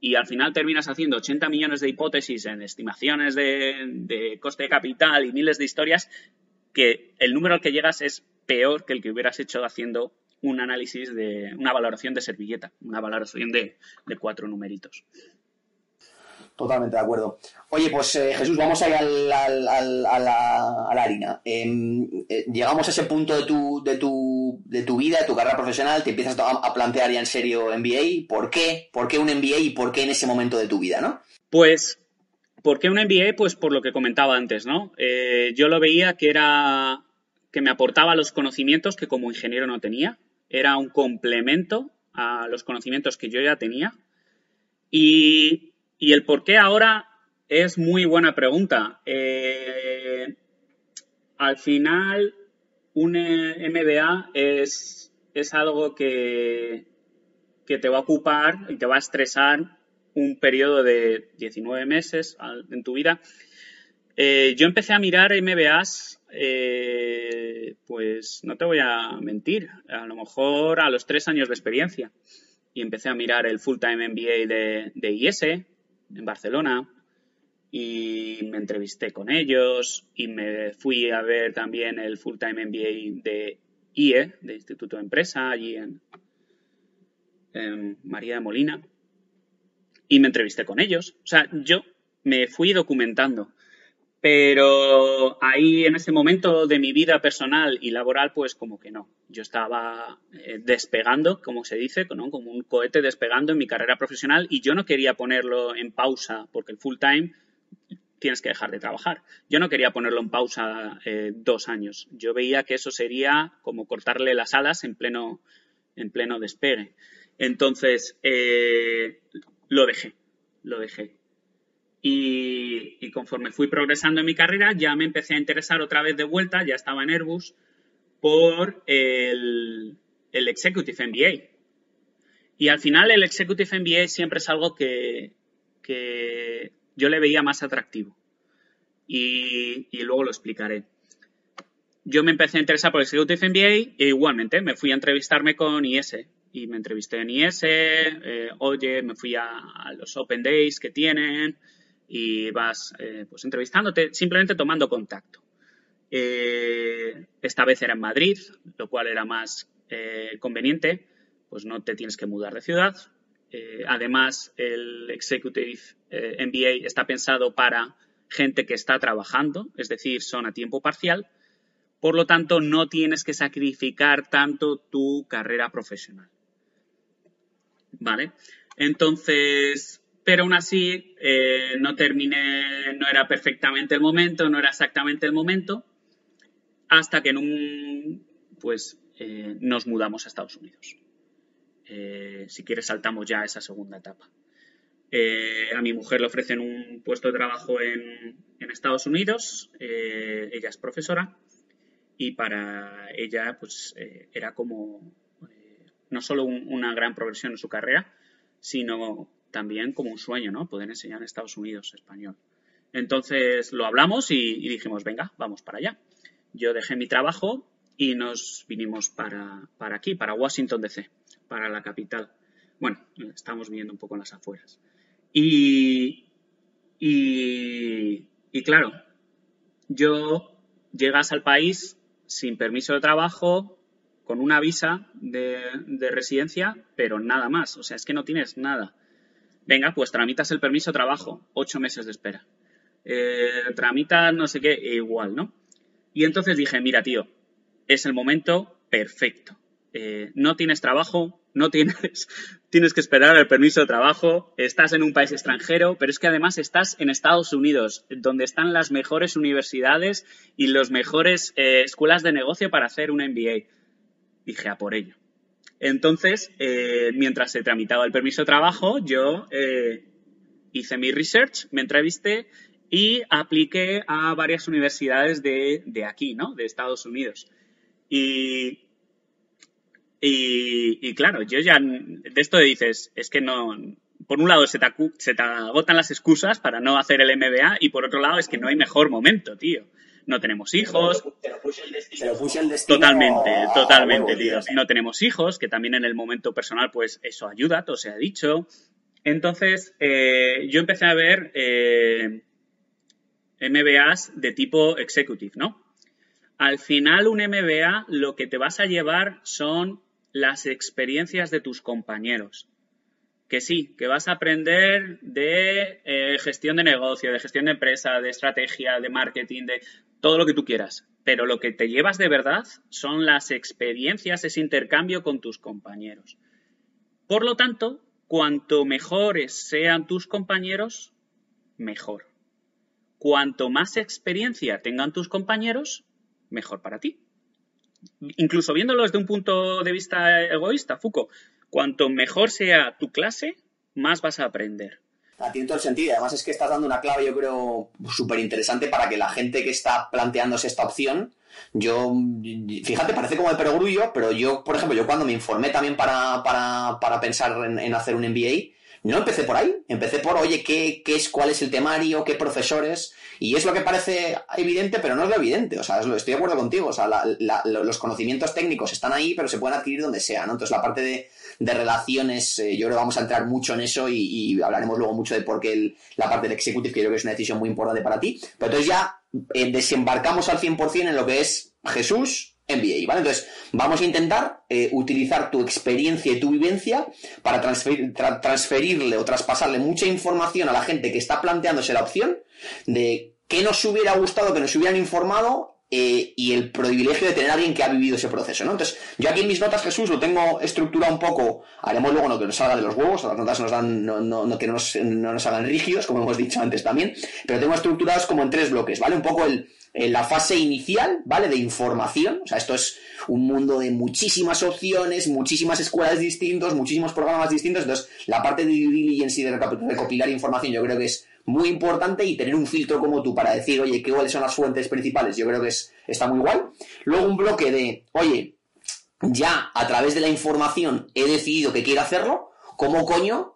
y al final terminas haciendo 80 millones de hipótesis en estimaciones de, coste de capital y miles de historias que el número al que llegas es peor que el que hubieras hecho haciendo un análisis de una valoración de servilleta, una valoración de cuatro numeritos. Totalmente de acuerdo. Oye, pues eh, Jesús, vamos a ir al, al, a, la, harina. Em, eh, llegamos a ese punto de tu, de, tu, de tu vida, de tu carrera profesional, te empiezas a, plantear ya en serio MBA. ¿Por qué? ¿Por qué un MBA y por qué en ese momento de tu vida, no? Pues, ¿por qué un MBA? Pues por lo que comentaba antes, ¿no? Eh, yo lo veía que era que me aportaba los conocimientos que como ingeniero no tenía. Era un complemento a los conocimientos que yo ya tenía. Y y el por qué ahora es muy buena pregunta. Eh, al final, un MBA es, es algo que, que te va a ocupar y te va a estresar un periodo de 19 meses en tu vida. Eh, yo empecé a mirar MBAs, eh, pues no te voy a mentir, a lo mejor a los tres años de experiencia. Y empecé a mirar el full-time MBA de, de IS en Barcelona y me entrevisté con ellos y me fui a ver también el full-time MBA de IE, de Instituto de Empresa, allí en, María de Molina y me entrevisté con ellos. O sea, yo me fui documentando. Pero ahí en ese momento de mi vida personal y laboral, pues como que no. Yo estaba eh, despegando, como se dice, como un cohete despegando en mi carrera profesional y yo no quería ponerlo en pausa porque el full time tienes que dejar de trabajar. Yo no quería ponerlo en pausa eh, dos años. Yo veía que eso sería como cortarle las alas en pleno, en pleno despegue. Entonces, eh, lo dejé, lo dejé. Y, conforme fui progresando en mi carrera, ya me empecé a interesar otra vez de vuelta, ya estaba en Airbus, por el, Executive MBA. Y al final el Executive MBA siempre es algo que, yo le veía más atractivo. Y, y, luego lo explicaré. Yo me empecé a interesar por el Executive MBA e igualmente me fui a entrevistarme con IS, y me entrevisté en IS, eh, oye, me fui a, los Open Days que tienen y vas eh, pues entrevistándote, simplemente tomando contacto. Eh, esta vez era en Madrid, lo cual era más conveniente, pues no te tienes que mudar de ciudad. además, el Executive MBA está pensado para gente que está trabajando, es decir, son a tiempo parcial. Por lo tanto, no tienes que sacrificar tanto tu carrera profesional. ¿vale? Entonces, pero aún así eh, no terminé, no era perfectamente el momento, no era exactamente el momento, hasta que en un, pues, eh, nos mudamos a Estados Unidos. Eh, si quieres saltamos ya a esa segunda etapa. a mi mujer le ofrecen un puesto de trabajo en, en Estados Unidos, ella es profesora y para ella pues era como no solo una gran progresión en su carrera, sino también como un sueño, ¿no? Poder enseñar en Estados Unidos español. Entonces lo hablamos y, dijimos, venga, vamos para allá. Yo dejé mi trabajo y nos vinimos para, aquí, para Washington DC, para la capital. Bueno, estamos viviendo un poco en las afueras. Y, y, y claro, yo llegas al país sin permiso de trabajo, con una visa de, residencia, pero nada más. O sea, es que no tienes nada. Venga, pues tramitas el permiso de trabajo, ocho meses de espera. Eh, tramitas no sé qué, e igual, ¿no? Y entonces dije, mira, tío, es el momento perfecto. Eh, no tienes trabajo, no tienes, (laughs) tienes que esperar el permiso de trabajo, estás en un país extranjero, pero es que además estás en Estados Unidos, donde están las mejores universidades y las mejores eh, escuelas de negocio para hacer un MBA dije a por ello. Entonces, eh, mientras se tramitaba el permiso de trabajo, yo eh, hice mi research, me entrevisté y apliqué a varias universidades de, aquí, ¿no? De Estados Unidos. Y, y, claro, yo ya de esto dices, es que no, por un lado se te, se te agotan las excusas para no hacer el MBA y por otro lado es que no hay mejor momento, tío no tenemos hijos. Totalmente, totalmente, tío. No tenemos hijos, que también en el momento personal, pues eso ayuda, todo se ha dicho. Entonces, eh, yo empecé a ver eh, MBAs de tipo executive, ¿no? Al final, un MBA lo que te vas a llevar son las experiencias de tus compañeros que sí, que vas a aprender de eh, gestión de negocio, de gestión de empresa, de estrategia, de marketing, de todo lo que tú quieras. Pero lo que te llevas de verdad son las experiencias, ese intercambio con tus compañeros. Por lo tanto, cuanto mejores sean tus compañeros, mejor. Cuanto más experiencia tengan tus compañeros, mejor para ti. Incluso viéndolo desde un punto de vista egoísta, Foucault, Cuanto mejor sea tu clase, más vas a aprender. Ah, tiene todo el sentido. Además es que estás dando una clave, yo creo, súper interesante para que la gente que está planteándose esta opción, yo, fíjate, parece como de perogrullo, pero yo, por ejemplo, yo cuando me informé también para, para, para pensar en, hacer un MBA, no empecé por ahí, empecé por, oye, ¿qué, ¿qué, es, cuál es el temario, qué profesores, y es lo que parece evidente, pero no es lo evidente, o sea, estoy de acuerdo contigo, o sea, los conocimientos técnicos están ahí, pero se pueden adquirir donde sea, ¿no? Entonces la parte de, de relaciones, eh, yo creo que vamos a entrar mucho en eso y, hablaremos luego mucho de por qué la parte del executive, que yo creo que es una decisión muy importante para ti. Pero entonces ya eh, desembarcamos al 100% en lo que es Jesús MBA, ¿vale? Entonces, vamos a intentar eh, utilizar tu experiencia y tu vivencia para transferirle o traspasarle mucha información a la gente que está planteándose la opción de qué nos hubiera gustado que nos hubieran informado eh, y el privilegio de tener a alguien que ha vivido ese proceso, ¿no? Entonces, yo aquí en mis notas, Jesús, lo tengo estructurado un poco, haremos luego lo que nos salga de los huevos, las notas nos dan, no, no, que no nos, no nos hagan rígidos, como hemos dicho antes también, pero tengo estructurados como en tres bloques, ¿vale? Un poco el, la fase inicial, ¿vale? De información, o sea, esto es un mundo de muchísimas opciones, muchísimas escuelas distintas, muchísimos programas distintos, entonces la parte de due y de recopilar información yo creo que es muy importante y tener un filtro como tú para decir, oye, ¿qué cuáles son las fuentes principales? Yo creo que es, está muy igual. Luego un bloque de, oye, ya a través de la información he decidido que quiero hacerlo, ¿cómo coño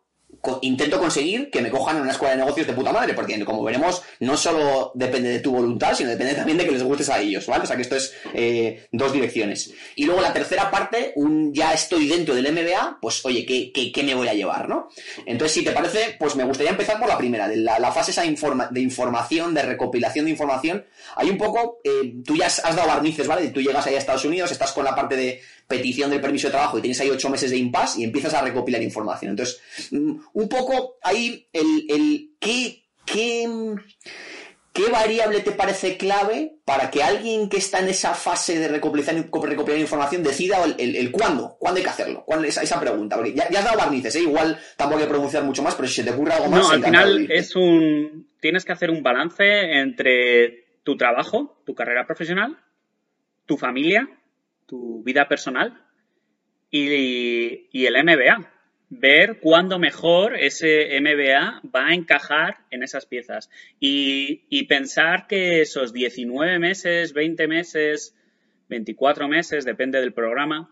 intento conseguir que me cojan en una escuela de negocios de puta madre, porque como veremos, no solo depende de tu voluntad, sino depende también de que les gustes a ellos, ¿vale? O sea que esto es eh, dos direcciones. Y luego la tercera parte, un ya estoy dentro del MBA, pues oye, ¿qué, qué, me voy a llevar, no? Entonces, si te parece, pues me gustaría empezar por la primera, de la, fase esa de información, de recopilación de información. Hay un poco, eh, tú ya has, dado barnices, ¿vale? Tú llegas ahí a Estados Unidos, estás con la parte de petición del permiso de trabajo y tienes ahí ocho meses de impasse y empiezas a recopilar información. Entonces, mm, un poco ahí el, el ¿qué, qué, qué variable te parece clave para que alguien que está en esa fase de recopilación, recopilar información decida el, el, cuándo, cuándo hay que hacerlo? ¿Cuál es esa pregunta? Porque ya, has dado barnices, ¿eh? igual tampoco hay que pronunciar mucho más, pero si se te ocurre algo más... No, al final es un... Tienes que hacer un balance entre tu trabajo, tu carrera profesional, tu familia tu vida personal y, el MBA. Ver cuándo mejor ese MBA va a encajar en esas piezas. Y, pensar que esos 19 meses, 20 meses, 24 meses, depende del programa,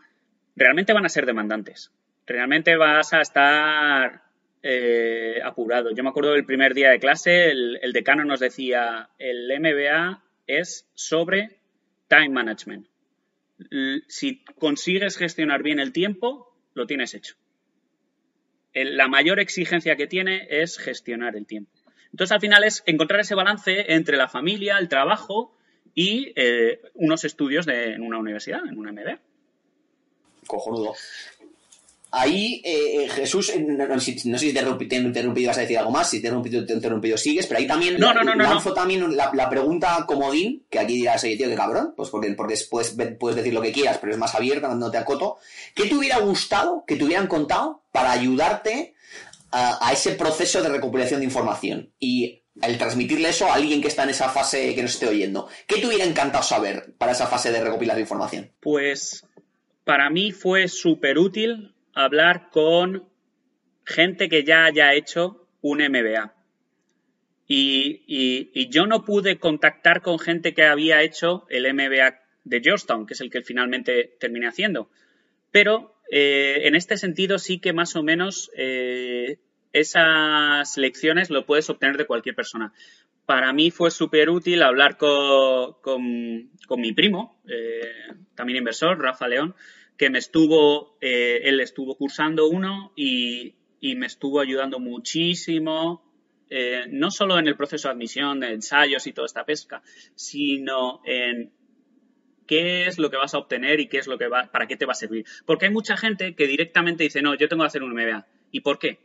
realmente van a ser demandantes. Realmente vas a estar eh, apurado. Yo me acuerdo del primer día de clase, el, el decano nos decía, el MBA es sobre time management si consigues gestionar bien el tiempo, lo tienes hecho. La mayor exigencia que tiene es gestionar el tiempo. Entonces, al final es encontrar ese balance entre la familia, el trabajo y eh, unos estudios en una universidad, en una MD. Cojonudo. Ahí, eh, eh, Jesús, no, sé si te he interrumpido, vas a decir algo más, si te he interrumpido, te he interrumpido sigues, pero ahí también no, no, no, lanzo también la, pregunta comodín, que aquí dirás, oye, tío, qué cabrón, pues porque, porque puedes, puedes decir lo que quieras, pero es más abierta, no te acoto. ¿Qué te hubiera gustado que te hubieran contado para ayudarte a, a ese proceso de recopilación de información? Y el transmitirle eso a alguien que está en esa fase que nos esté oyendo. ¿Qué te hubiera encantado saber para esa fase de recopilar información? Pues para mí fue súper útil hablar con gente que ya haya hecho un MBA. Y, yo no pude contactar con gente que había hecho el MBA de Georgetown, que es el que finalmente terminé haciendo. Pero eh, en este sentido sí que más o menos eh, esas lecciones lo puedes obtener de cualquier persona. Para mí fue súper útil hablar con, mi primo, eh, también inversor, Rafa León, que me estuvo, eh, él estuvo cursando uno y, me estuvo ayudando muchísimo, eh, no solo en el proceso de admisión, de ensayos y toda esta pesca, sino en qué es lo que vas a obtener y qué es lo que va, para qué te va a servir. Porque hay mucha gente que directamente dice, no, yo tengo que hacer un MBA. ¿Y por qué?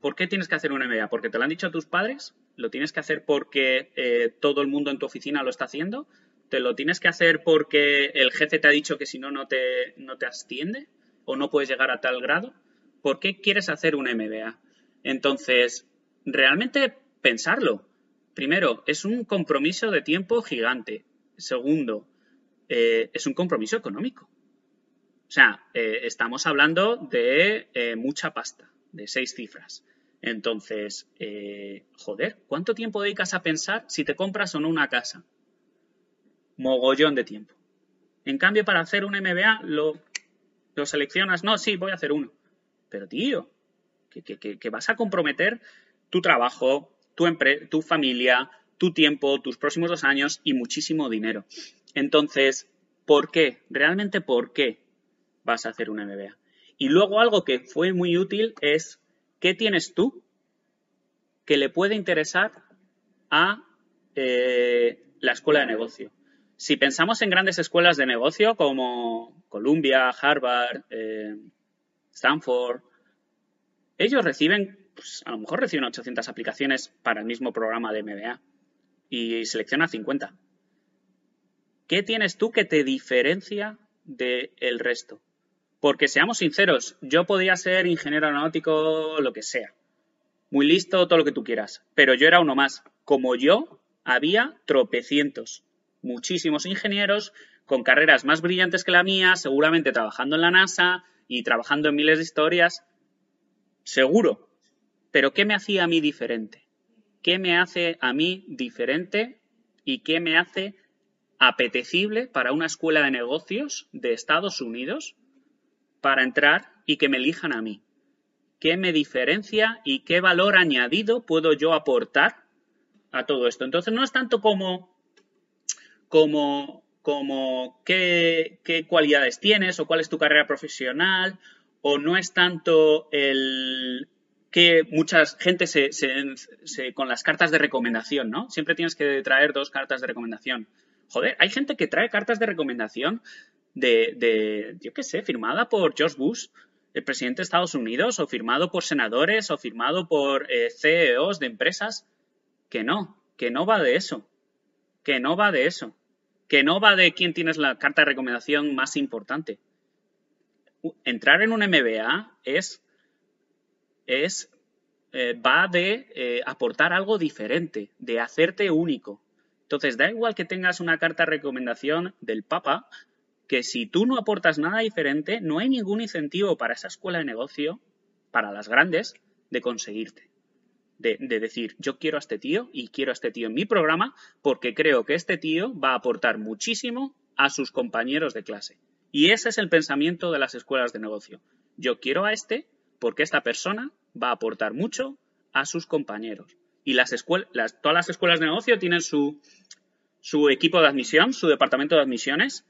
¿Por qué tienes que hacer un MBA? ¿Porque te lo han dicho tus padres? ¿Lo tienes que hacer porque eh, todo el mundo en tu oficina lo está haciendo? ¿Te lo tienes que hacer porque el jefe te ha dicho que si no, no te, no te asciende o no puedes llegar a tal grado? ¿Por qué quieres hacer un MBA? Entonces, realmente pensarlo. Primero, es un compromiso de tiempo gigante. Segundo, eh, es un compromiso económico. O sea, eh, estamos hablando de eh, mucha pasta, de seis cifras. Entonces, joder, ¿cuánto tiempo dedicas a pensar si te compras o no una casa? Mogollón de tiempo. En cambio, para hacer un MBA, lo, lo seleccionas. No, sí, voy a hacer uno. Pero, tío, que, que, vas a comprometer tu trabajo, tu, tu familia, tu tiempo, tus próximos dos años y muchísimo dinero. Entonces, ¿por qué? ¿Realmente por qué vas a hacer un MBA? Y luego algo que fue muy útil es, ¿qué tienes tú que le puede interesar a eh, la escuela de negocio? Si pensamos en grandes escuelas de negocio como Columbia, Harvard, eh, Stanford, ellos reciben, pues, a lo mejor reciben 800 aplicaciones para el mismo programa de MBA y selecciona 50. ¿Qué tienes tú que te diferencia del resto? Porque seamos sinceros, yo podía ser ingeniero aeronáutico, lo que sea. Muy listo, todo lo que tú quieras. Pero yo era uno más. Como yo, había tropecientos. Muchísimos ingenieros con carreras más brillantes que la mía, seguramente trabajando en la NASA y trabajando en miles de historias. Seguro. Pero ¿qué me hacía a mí diferente? ¿Qué me hace a mí diferente y qué me hace apetecible para una escuela de negocios de Estados Unidos para entrar y que me elijan a mí? ¿Qué me diferencia y qué valor añadido puedo yo aportar a todo esto? Entonces no es tanto como, como, como qué, qué cualidades tienes o cuál es tu carrera profesional o no es tanto el, que mucha gente se, con las cartas de recomendación, ¿no? Siempre tienes que traer dos cartas de recomendación. Joder, hay gente que trae cartas de recomendación de, de yo qué sé, firmada por George Bush, el presidente de Estados Unidos, o firmado por senadores, o firmado por eh, CEOs de empresas. Que no, que no va de eso. Que no va de eso. Que no va de quién tienes la carta de recomendación más importante. Entrar en un MBA es es, eh, va de eh, aportar algo diferente, de hacerte único. Entonces, da igual que tengas una carta de recomendación del Papa, que si tú no aportas nada diferente, no hay ningún incentivo para esa escuela de negocio, para las grandes, de conseguirte. De, de, decir, yo quiero a este tío y quiero a este tío en mi programa porque creo que este tío va a aportar muchísimo a sus compañeros de clase. Y ese es el pensamiento de las escuelas de negocio. Yo quiero a este porque esta persona va a aportar mucho a sus compañeros. Y las escuelas, todas las escuelas de negocio tienen su, su equipo de admisión, su departamento de admisiones.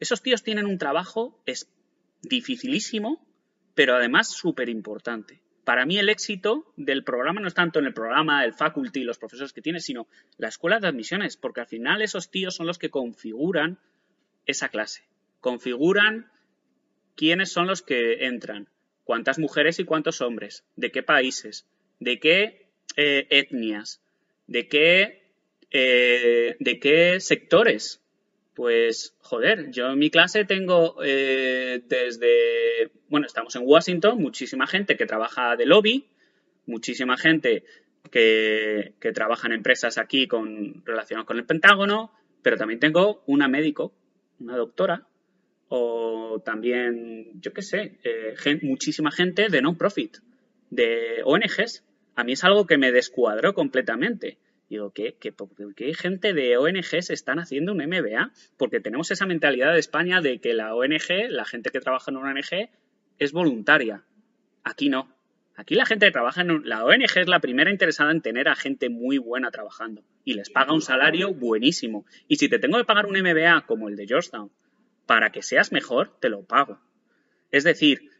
Esos tíos tienen un trabajo es dificilísimo, pero además súper importante. Para mí el éxito del programa no es tanto en el programa, el faculty, los profesores que tiene, sino la escuela de admisiones, porque al final esos tíos son los que configuran esa clase, configuran quiénes son los que entran, cuántas mujeres y cuántos hombres, de qué países, de qué eh, etnias, de qué, eh, de qué sectores. Pues, joder, yo en mi clase tengo eh, desde, bueno, estamos en Washington, muchísima gente que trabaja de lobby, muchísima gente que, que trabaja en empresas aquí con, relacionadas con el Pentágono, pero también tengo una médico, una doctora, o también, yo qué sé, eh, muchísima gente de non-profit, de ONGs. A mí es algo que me descuadró completamente. Digo, ¿qué, qué, qué gente de ONGs están haciendo un MBA? Porque tenemos esa mentalidad de España de que la ONG, la gente que trabaja en una ONG, es voluntaria. Aquí no. Aquí la gente que trabaja en la ONG es la primera interesada en tener a gente muy buena trabajando y les paga un salario buenísimo. Y si te tengo que pagar un MBA como el de Georgetown para que seas mejor, te lo pago. Es decir,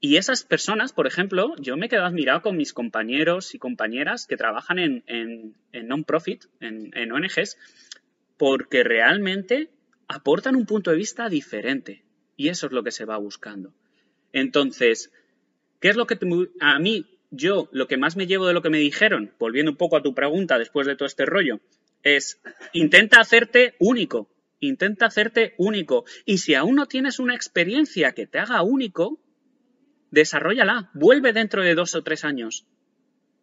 y esas personas, por ejemplo, yo me quedo admirado con mis compañeros y compañeras que trabajan en, en, non-profit, en, en ONGs, porque realmente aportan un punto de vista diferente. Y eso es lo que se va buscando. Entonces, ¿qué es lo que a mí, yo, lo que más me llevo de lo que me dijeron, volviendo un poco a tu pregunta después de todo este rollo, es intenta hacerte único intenta hacerte único. Y si aún no tienes una experiencia que te haga único, desarrollala, vuelve dentro de dos o tres años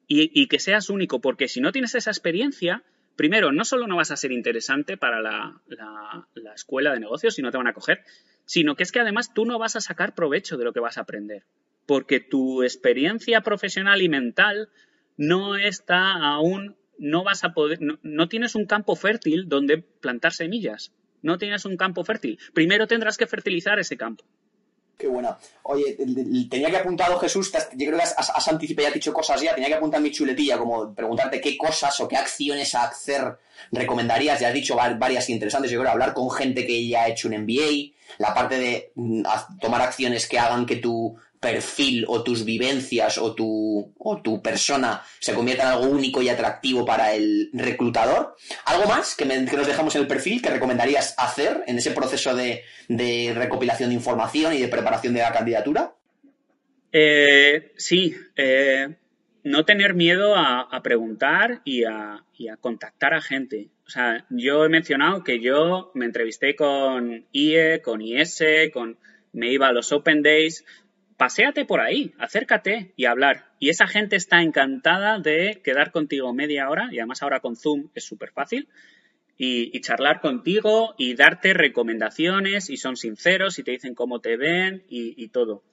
y, que seas único, porque si no tienes esa experiencia, primero, no solo no vas a ser interesante para la, la, escuela de negocios, si no te van a coger, sino que es que además tú no vas a sacar provecho de lo que vas a aprender. porque tu experiencia profesional y mental no está aún, no vas a poder, no, tienes un campo fértil donde plantar semillas. No tienes un campo fértil. Primero tendrás que fertilizar ese campo. Qué buena. Oye, tenía que apuntado Jesús, yo creo que has, anticipado y has dicho cosas ya, tenía que apuntar mi chuletilla, como preguntarte qué cosas o qué acciones a hacer recomendarías. Ya has dicho varias interesantes, yo creo, hablar con gente que ya ha hecho un MBA, la parte de mm, tomar acciones que hagan que tu perfil o tus vivencias o tu, o tu persona se convierta en algo único y atractivo para el reclutador. ¿Algo más que, nos dejamos en el perfil que recomendarías hacer en ese proceso de, recopilación de información y de preparación de la candidatura? Eh, sí, eh, no tener miedo a, preguntar y a, y a, contactar a gente. O sea, yo he mencionado que yo me entrevisté con IE, con IS, con, me iba a los Open Days, paséate por ahí, acércate y hablar. Y esa gente está encantada de quedar contigo media hora, y además ahora con Zoom es súper fácil, y, charlar contigo y darte recomendaciones y son sinceros y te dicen cómo te ven y, y todo.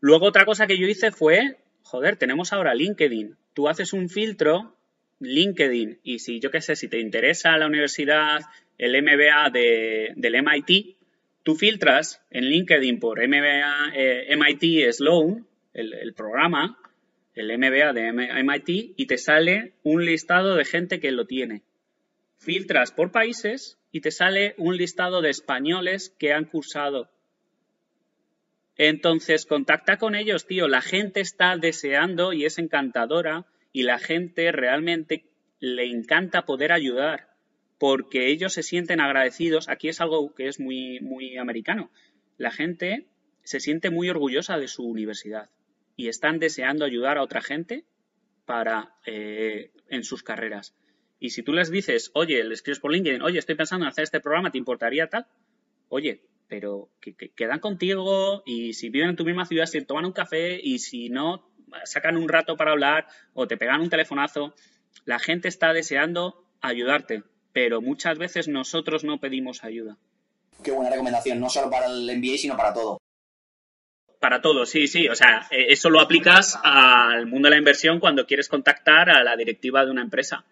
Luego otra cosa que yo hice fue, joder, tenemos ahora LinkedIn. Tú haces un filtro LinkedIn y si yo qué sé, si te interesa la universidad, el MBA de, del MIT, Tú filtras en LinkedIn por MBA, eh, MIT Sloan, el, programa, el MBA de MIT, y te sale un listado de gente que lo tiene. Filtras por países y te sale un listado de españoles que han cursado. Entonces, contacta con ellos, tío. La gente está deseando y es encantadora y la gente realmente le encanta poder ayudar porque ellos se sienten agradecidos. Aquí es algo que es muy, muy americano. La gente se siente muy orgullosa de su universidad y están deseando ayudar a otra gente para eh, en sus carreras. Y si tú les dices, oye, les escribes por LinkedIn, oye, estoy pensando en hacer este programa, ¿te importaría tal? Oye, pero que, quedan contigo y si viven en tu misma ciudad, si toman un café y si no, sacan un rato para hablar o te pegan un telefonazo, la gente está deseando ayudarte pero muchas veces nosotros no pedimos ayuda. Qué buena recomendación, no solo para el MBA, sino para todo. Para todo, sí, sí. O sea, eh, eso lo aplicas al mundo de la inversión cuando quieres contactar a la directiva de una empresa.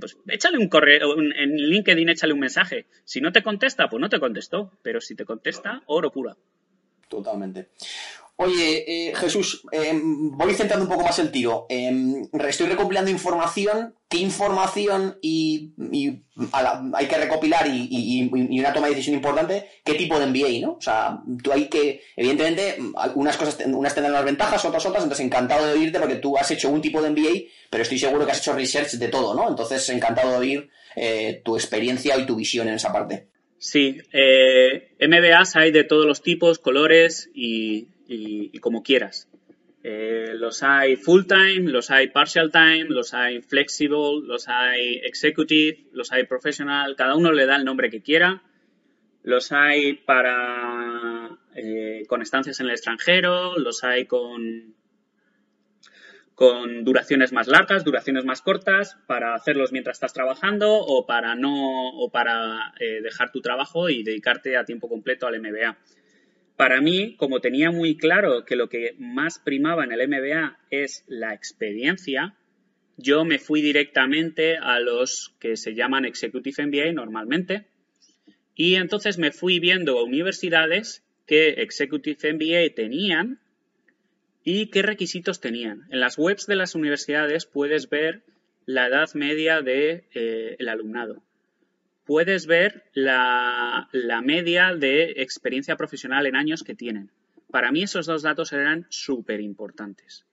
pues échale un correo, en LinkedIn échale un mensaje. Si no te contesta, pues no te contestó. Pero si te contesta, oro pura. Totalmente. Oye, eh, Jesús, eh, voy centrando un poco más el tiro. Eh, estoy recopilando información. ¿Qué información y, hay que recopilar y, una toma de decisión importante? ¿Qué tipo de MBA, no? O sea, tú hay que, evidentemente, unas cosas, unas tendrán las ventajas, otras otras. Entonces, encantado de oírte porque tú has hecho un tipo de MBA, pero estoy seguro que has hecho research de todo, ¿no? Entonces, encantado de oír tu experiencia y tu visión en esa parte. Sí, MBAs hay de todos los tipos, colores y y, como quieras. Eh, los hay full time, los hay partial time, los hay flexible, los hay executive, los hay professional, cada uno le da el nombre que quiera. Los hay para eh, con estancias en el extranjero, los hay con, con duraciones más largas, duraciones más cortas, para hacerlos mientras estás trabajando o para no o para eh, dejar tu trabajo y dedicarte a tiempo completo al MBA. Para mí, como tenía muy claro que lo que más primaba en el MBA es la experiencia, yo me fui directamente a los que se llaman Executive MBA normalmente. Y entonces me fui viendo a universidades que Executive MBA tenían y qué requisitos tenían. En las webs de las universidades puedes ver la edad media del de, eh, alumnado puedes ver la, media de experiencia profesional en años que tienen. Para mí esos dos datos eran súper importantes.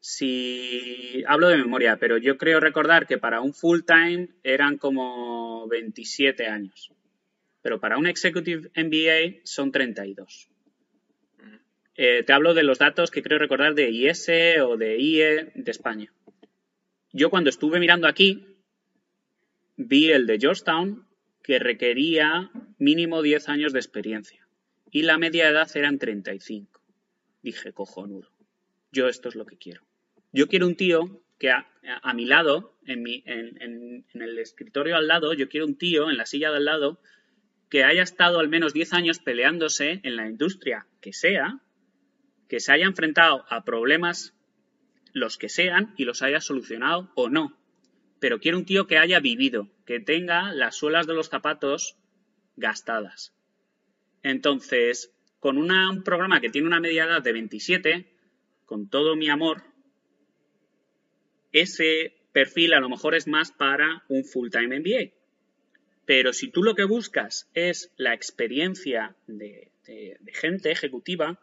Si hablo de memoria, pero yo creo recordar que para un full time eran como 27 años, pero para un executive MBA son 32. Eh, te hablo de los datos que creo recordar de IS o de IE de España. Yo cuando estuve mirando aquí, vi el de Georgetown que requería mínimo 10 años de experiencia y la media edad eran 35. Dije, cojonudo, yo esto es lo que quiero. Yo quiero un tío que a, mi lado, en, mi, en, el escritorio al lado, yo quiero un tío en la silla de al lado que haya estado al menos 10 años peleándose en la industria que sea que se haya enfrentado a problemas los que sean y los haya solucionado o no. Pero quiero un tío que haya vivido, que tenga las suelas de los zapatos gastadas. Entonces, con un programa que tiene una media edad de 27, con todo mi amor, ese perfil a lo mejor es más para un full-time MBA. Pero si tú lo que buscas es la experiencia de, gente ejecutiva,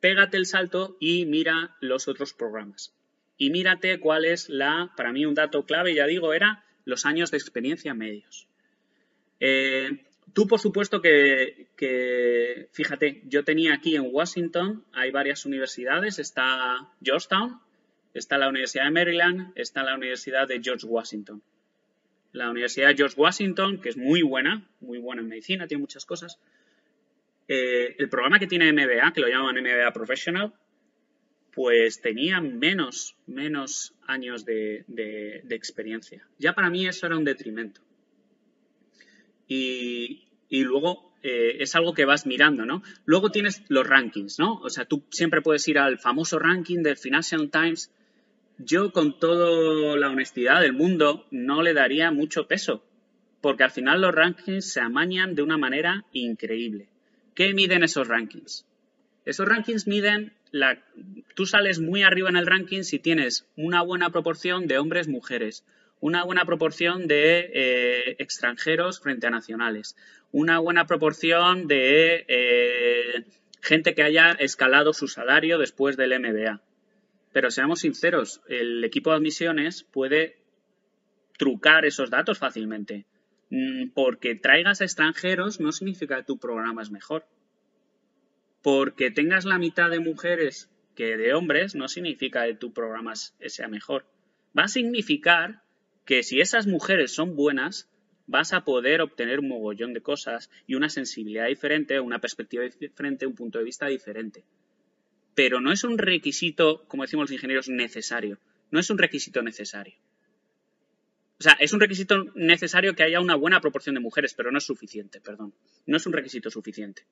pégate el salto y mira los otros programas. Y mírate cuál es la, para mí un dato clave, ya digo, era los años de experiencia medios. Eh, tú, por supuesto, que, fíjate, yo tenía aquí en Washington, hay varias universidades, está Georgetown, está la Universidad de Maryland, está la Universidad de George Washington. La Universidad de George Washington, que es muy buena, muy buena en medicina, tiene muchas cosas. Eh, el programa que tiene MBA, que lo llaman MBA Professional, pues tenía menos, menos años de, experiencia. Ya para mí eso era un detrimento. Y, luego eh, es algo que vas mirando, ¿no? Luego tienes los rankings, ¿no? O sea, tú siempre puedes ir al famoso ranking del Financial Times yo con toda la honestidad del mundo no le daría mucho peso, porque al final los rankings se amañan de una manera increíble. ¿Qué miden esos rankings? Esos rankings miden la... Tú sales muy arriba en el ranking si tienes una buena proporción de hombres-mujeres, una buena proporción de eh, extranjeros frente a nacionales, una buena proporción de eh, gente que haya escalado su salario después del MBA. Pero seamos sinceros, el equipo de admisiones puede trucar esos datos fácilmente. Mm, porque traigas a extranjeros no significa que tu programa es mejor. Porque tengas la mitad de mujeres que de hombres no significa que tu programa sea mejor. Va a significar que si esas mujeres son buenas, vas a poder obtener un mogollón de cosas y una sensibilidad diferente, una perspectiva diferente, un punto de vista diferente pero no es un requisito, como decimos los ingenieros, necesario. No es un requisito necesario. O sea, es un requisito necesario que haya una buena proporción de mujeres, pero no es suficiente, perdón. No es un requisito suficiente.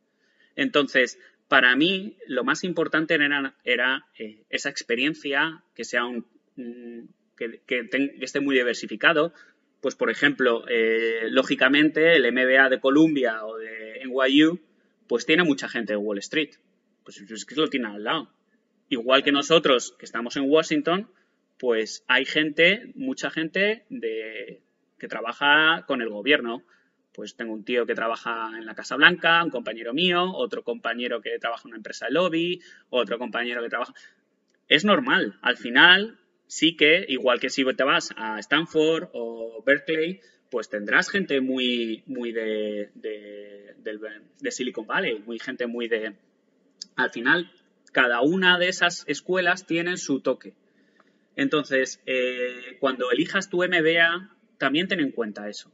Entonces, para mí, lo más importante era, eh, esa experiencia, que sea un. Mm, que, esté muy diversificado. Pues, por ejemplo, eh, lógicamente, el MBA de Columbia o de NYU, pues tiene mucha gente de Wall Street pues es que lo tiene al lado. Igual que nosotros que estamos en Washington, pues hay gente, mucha gente que trabaja con el gobierno. Pues tengo un tío que trabaja en la Casa Blanca, un compañero mío, otro compañero que trabaja en una empresa de lobby, otro compañero que trabaja. Es normal. Al final, sí que, igual que si te vas a Stanford o Berkeley, pues tendrás gente muy, muy de, de Silicon Valley, muy gente muy de, al final, cada una de esas escuelas tiene su toque. Entonces, eh, cuando elijas tu MBA, también ten en cuenta eso.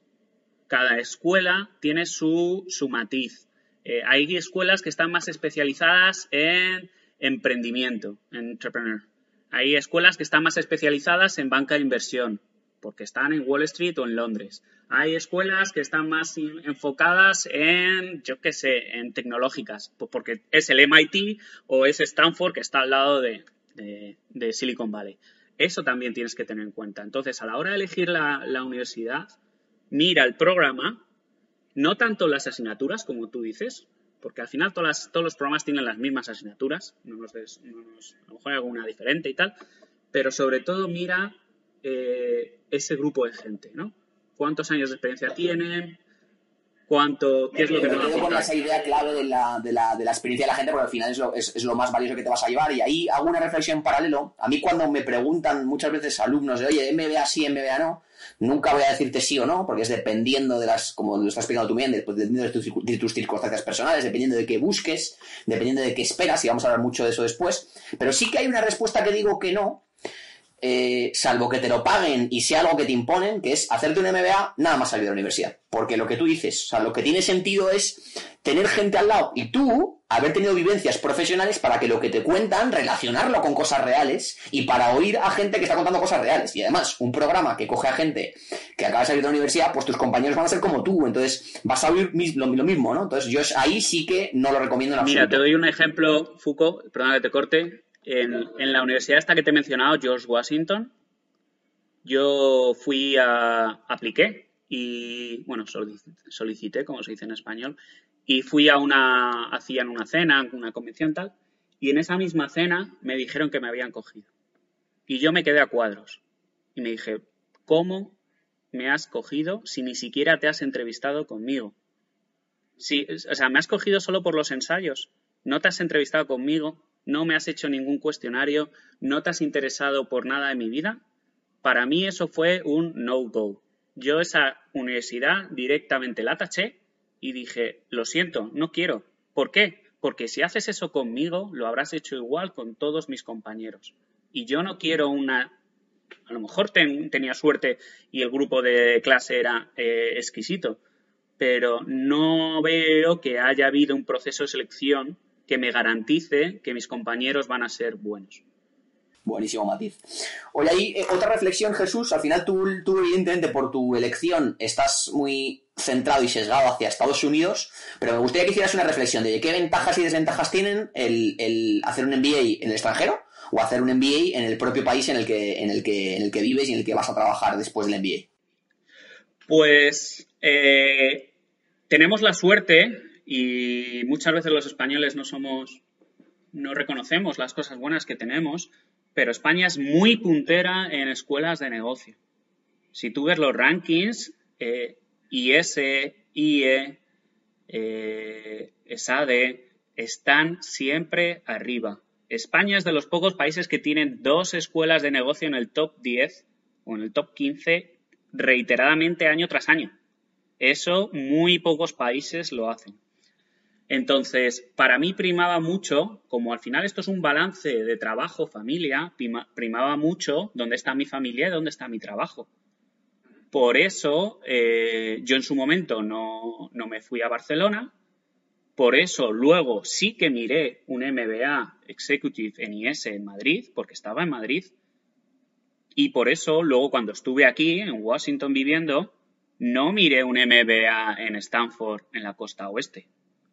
Cada escuela tiene su, matiz. Eh, hay escuelas que están más especializadas en emprendimiento, en entrepreneur. Hay escuelas que están más especializadas en banca de inversión porque están en Wall Street o en Londres. Hay escuelas que están más enfocadas en, yo qué sé, en tecnológicas, porque es el MIT o es Stanford que está al lado de, Silicon Valley. Eso también tienes que tener en cuenta. Entonces, a la hora de elegir la, universidad, mira el programa, no tanto las asignaturas, como tú dices, porque al final todos los programas tienen las mismas asignaturas, no nos, a lo mejor hay alguna diferente y tal, pero sobre todo mira eh, ese grupo de gente, ¿no? ¿Cuántos años de experiencia tienen? ¿Cuánto, ¿Qué es lo que te va a con esa idea clave de la, de, la, de la, experiencia de la gente, porque al final es lo, es, lo, más valioso que te vas a llevar. Y ahí hago una reflexión en paralelo. A mí cuando me preguntan muchas veces alumnos de, oye, MBA sí, MBA no, nunca voy a decirte sí o no, porque es dependiendo de las, como lo estás explicando tú bien, dependiendo de tus, de tus, circunstancias personales, dependiendo de qué busques, dependiendo de qué esperas, y vamos a hablar mucho de eso después. Pero sí que hay una respuesta que digo que no, eh, salvo que te lo paguen y sea algo que te imponen, que es hacerte un MBA nada más salir de la universidad. Porque lo que tú dices, o sea, lo que tiene sentido es tener gente al lado y tú haber tenido vivencias profesionales para que lo que te cuentan, relacionarlo con cosas reales y para oír a gente que está contando cosas reales. Y además, un programa que coge a gente que acaba de salir de la universidad, pues tus compañeros van a ser como tú, entonces vas a oír lo, mismo, ¿no? Entonces yo ahí sí que no lo recomiendo en absoluto. Mira, te doy un ejemplo, Foucault, perdona que te corte. En, la universidad esta que te he mencionado, George Washington, yo fui a, apliqué y, bueno, solicité, como se dice en español, y fui a una, hacían una cena, una convención tal, y en esa misma cena me dijeron que me habían cogido. Y yo me quedé a cuadros. Y me dije, ¿cómo me has cogido si ni siquiera te has entrevistado conmigo? Si, o sea, me has cogido solo por los ensayos. No te has entrevistado conmigo, no me has hecho ningún cuestionario, no te has interesado por nada de mi vida. Para mí eso fue un no-go. Yo esa universidad directamente la taché y dije, lo siento, no quiero. ¿Por qué? Porque si haces eso conmigo, lo habrás hecho igual con todos mis compañeros. Y yo no quiero una... A lo mejor tenía suerte y el grupo de clase era eh, exquisito, pero no veo que haya habido un proceso de selección que me garantice que mis compañeros van a ser buenos. Buenísimo matiz. Oye, ahí eh, otra reflexión, Jesús. Al final tú, tú, evidentemente, por tu elección estás muy centrado y sesgado hacia Estados Unidos, pero me gustaría que hicieras una reflexión de qué ventajas y desventajas tienen el, hacer un MBA en el extranjero o hacer un MBA en el propio país en el que, en el que, en el que vives y en el que vas a trabajar después del MBA. Pues eh, tenemos la suerte y muchas veces los españoles no somos no reconocemos las cosas buenas que tenemos pero España es muy puntera en escuelas de negocio. Si tú ves los rankings, eh, IS, IE, eh, ESADE, están siempre arriba. España es de los pocos países que tienen dos escuelas de negocio en el top 10 o en el top 15 reiteradamente año tras año. Eso muy pocos países lo hacen. Entonces, para mí primaba mucho, como al final esto es un balance de trabajo, familia, primaba mucho dónde está mi familia y dónde está mi trabajo. Por eso eh, yo en su momento no, no, me fui a Barcelona, por eso luego sí que miré un MBA Executive en IS en Madrid, porque estaba en Madrid, y por eso luego cuando estuve aquí en Washington viviendo, no miré un MBA en Stanford en la costa oeste,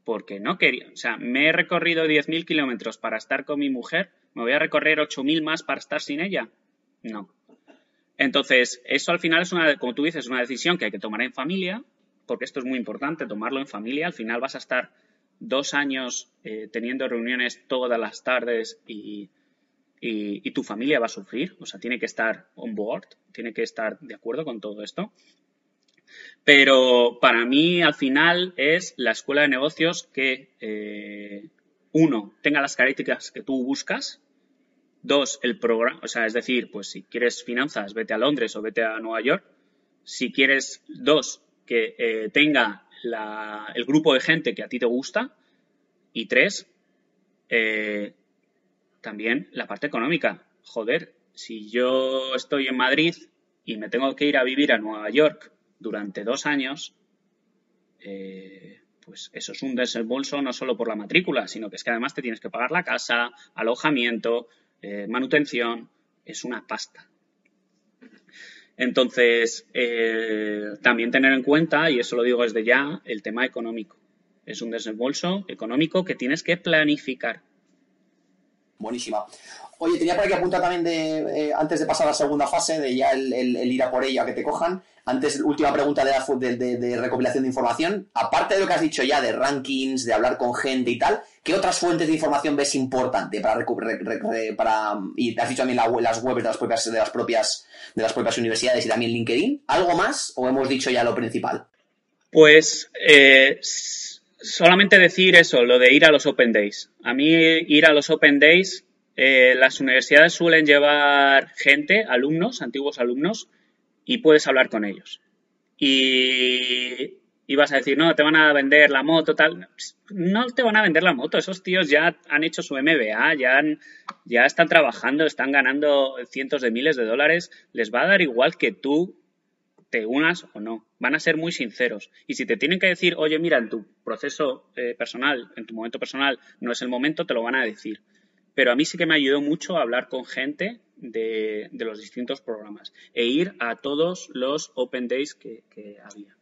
porque no quería. O sea, me he recorrido 10.000 kilómetros para estar con mi mujer, ¿me voy a recorrer 8.000 más para estar sin ella? No. Entonces, eso al final es una, como tú dices, una decisión que hay que tomar en familia, porque esto es muy importante, tomarlo en familia. Al final vas a estar dos años eh, teniendo reuniones todas las tardes y, y, tu familia va a sufrir, o sea, tiene que estar on board, tiene que estar de acuerdo con todo esto. Pero para mí, al final, es la escuela de negocios que, eh, uno, tenga las características que tú buscas. Dos, el programa, o sea, es decir, pues si quieres finanzas, vete a Londres o vete a Nueva York. Si quieres, dos, que eh, tenga el grupo de gente que a ti te gusta. Y tres, eh, también la parte económica. Joder, si yo estoy en Madrid y me tengo que ir a vivir a Nueva York durante dos años, eh, pues eso es un desembolso no solo por la matrícula, sino que es que además te tienes que pagar la casa, alojamiento, eh, manutención, es una pasta. Entonces, eh, también tener en cuenta, y eso lo digo desde ya, el tema económico. Es un desembolso económico que tienes que planificar. Buenísima. Oye, tenía por aquí apuntar también de, eh, antes de pasar a la segunda fase, de ya el, ir a por ella, que te cojan. Antes, última pregunta de, de, recopilación de información. Aparte de lo que has dicho ya de rankings, de hablar con gente y tal, ¿qué otras fuentes de información ves importante para, para y te has dicho también las webs de las propias de las propias de las propias universidades y también LinkedIn? ¿Algo más o hemos dicho ya lo principal? Pues eh, solamente decir eso, lo de ir a los Open Days. A mí ir a los Open Days eh, las universidades suelen llevar gente, alumnos, antiguos alumnos, y puedes hablar con ellos. Y, vas a decir, no, te van a vender la moto, tal. No te van a vender la moto, esos tíos ya han hecho su MBA, ya, ya están trabajando, están ganando cientos de miles de dólares, les va a dar igual que tú te unas o no. Van a ser muy sinceros. Y si te tienen que decir, oye, mira, en tu proceso eh, personal, en tu momento personal, no es el momento, te lo van a decir. Pero a mí sí que me ayudó mucho a hablar con gente de, los distintos programas e ir a todos los Open Days que había.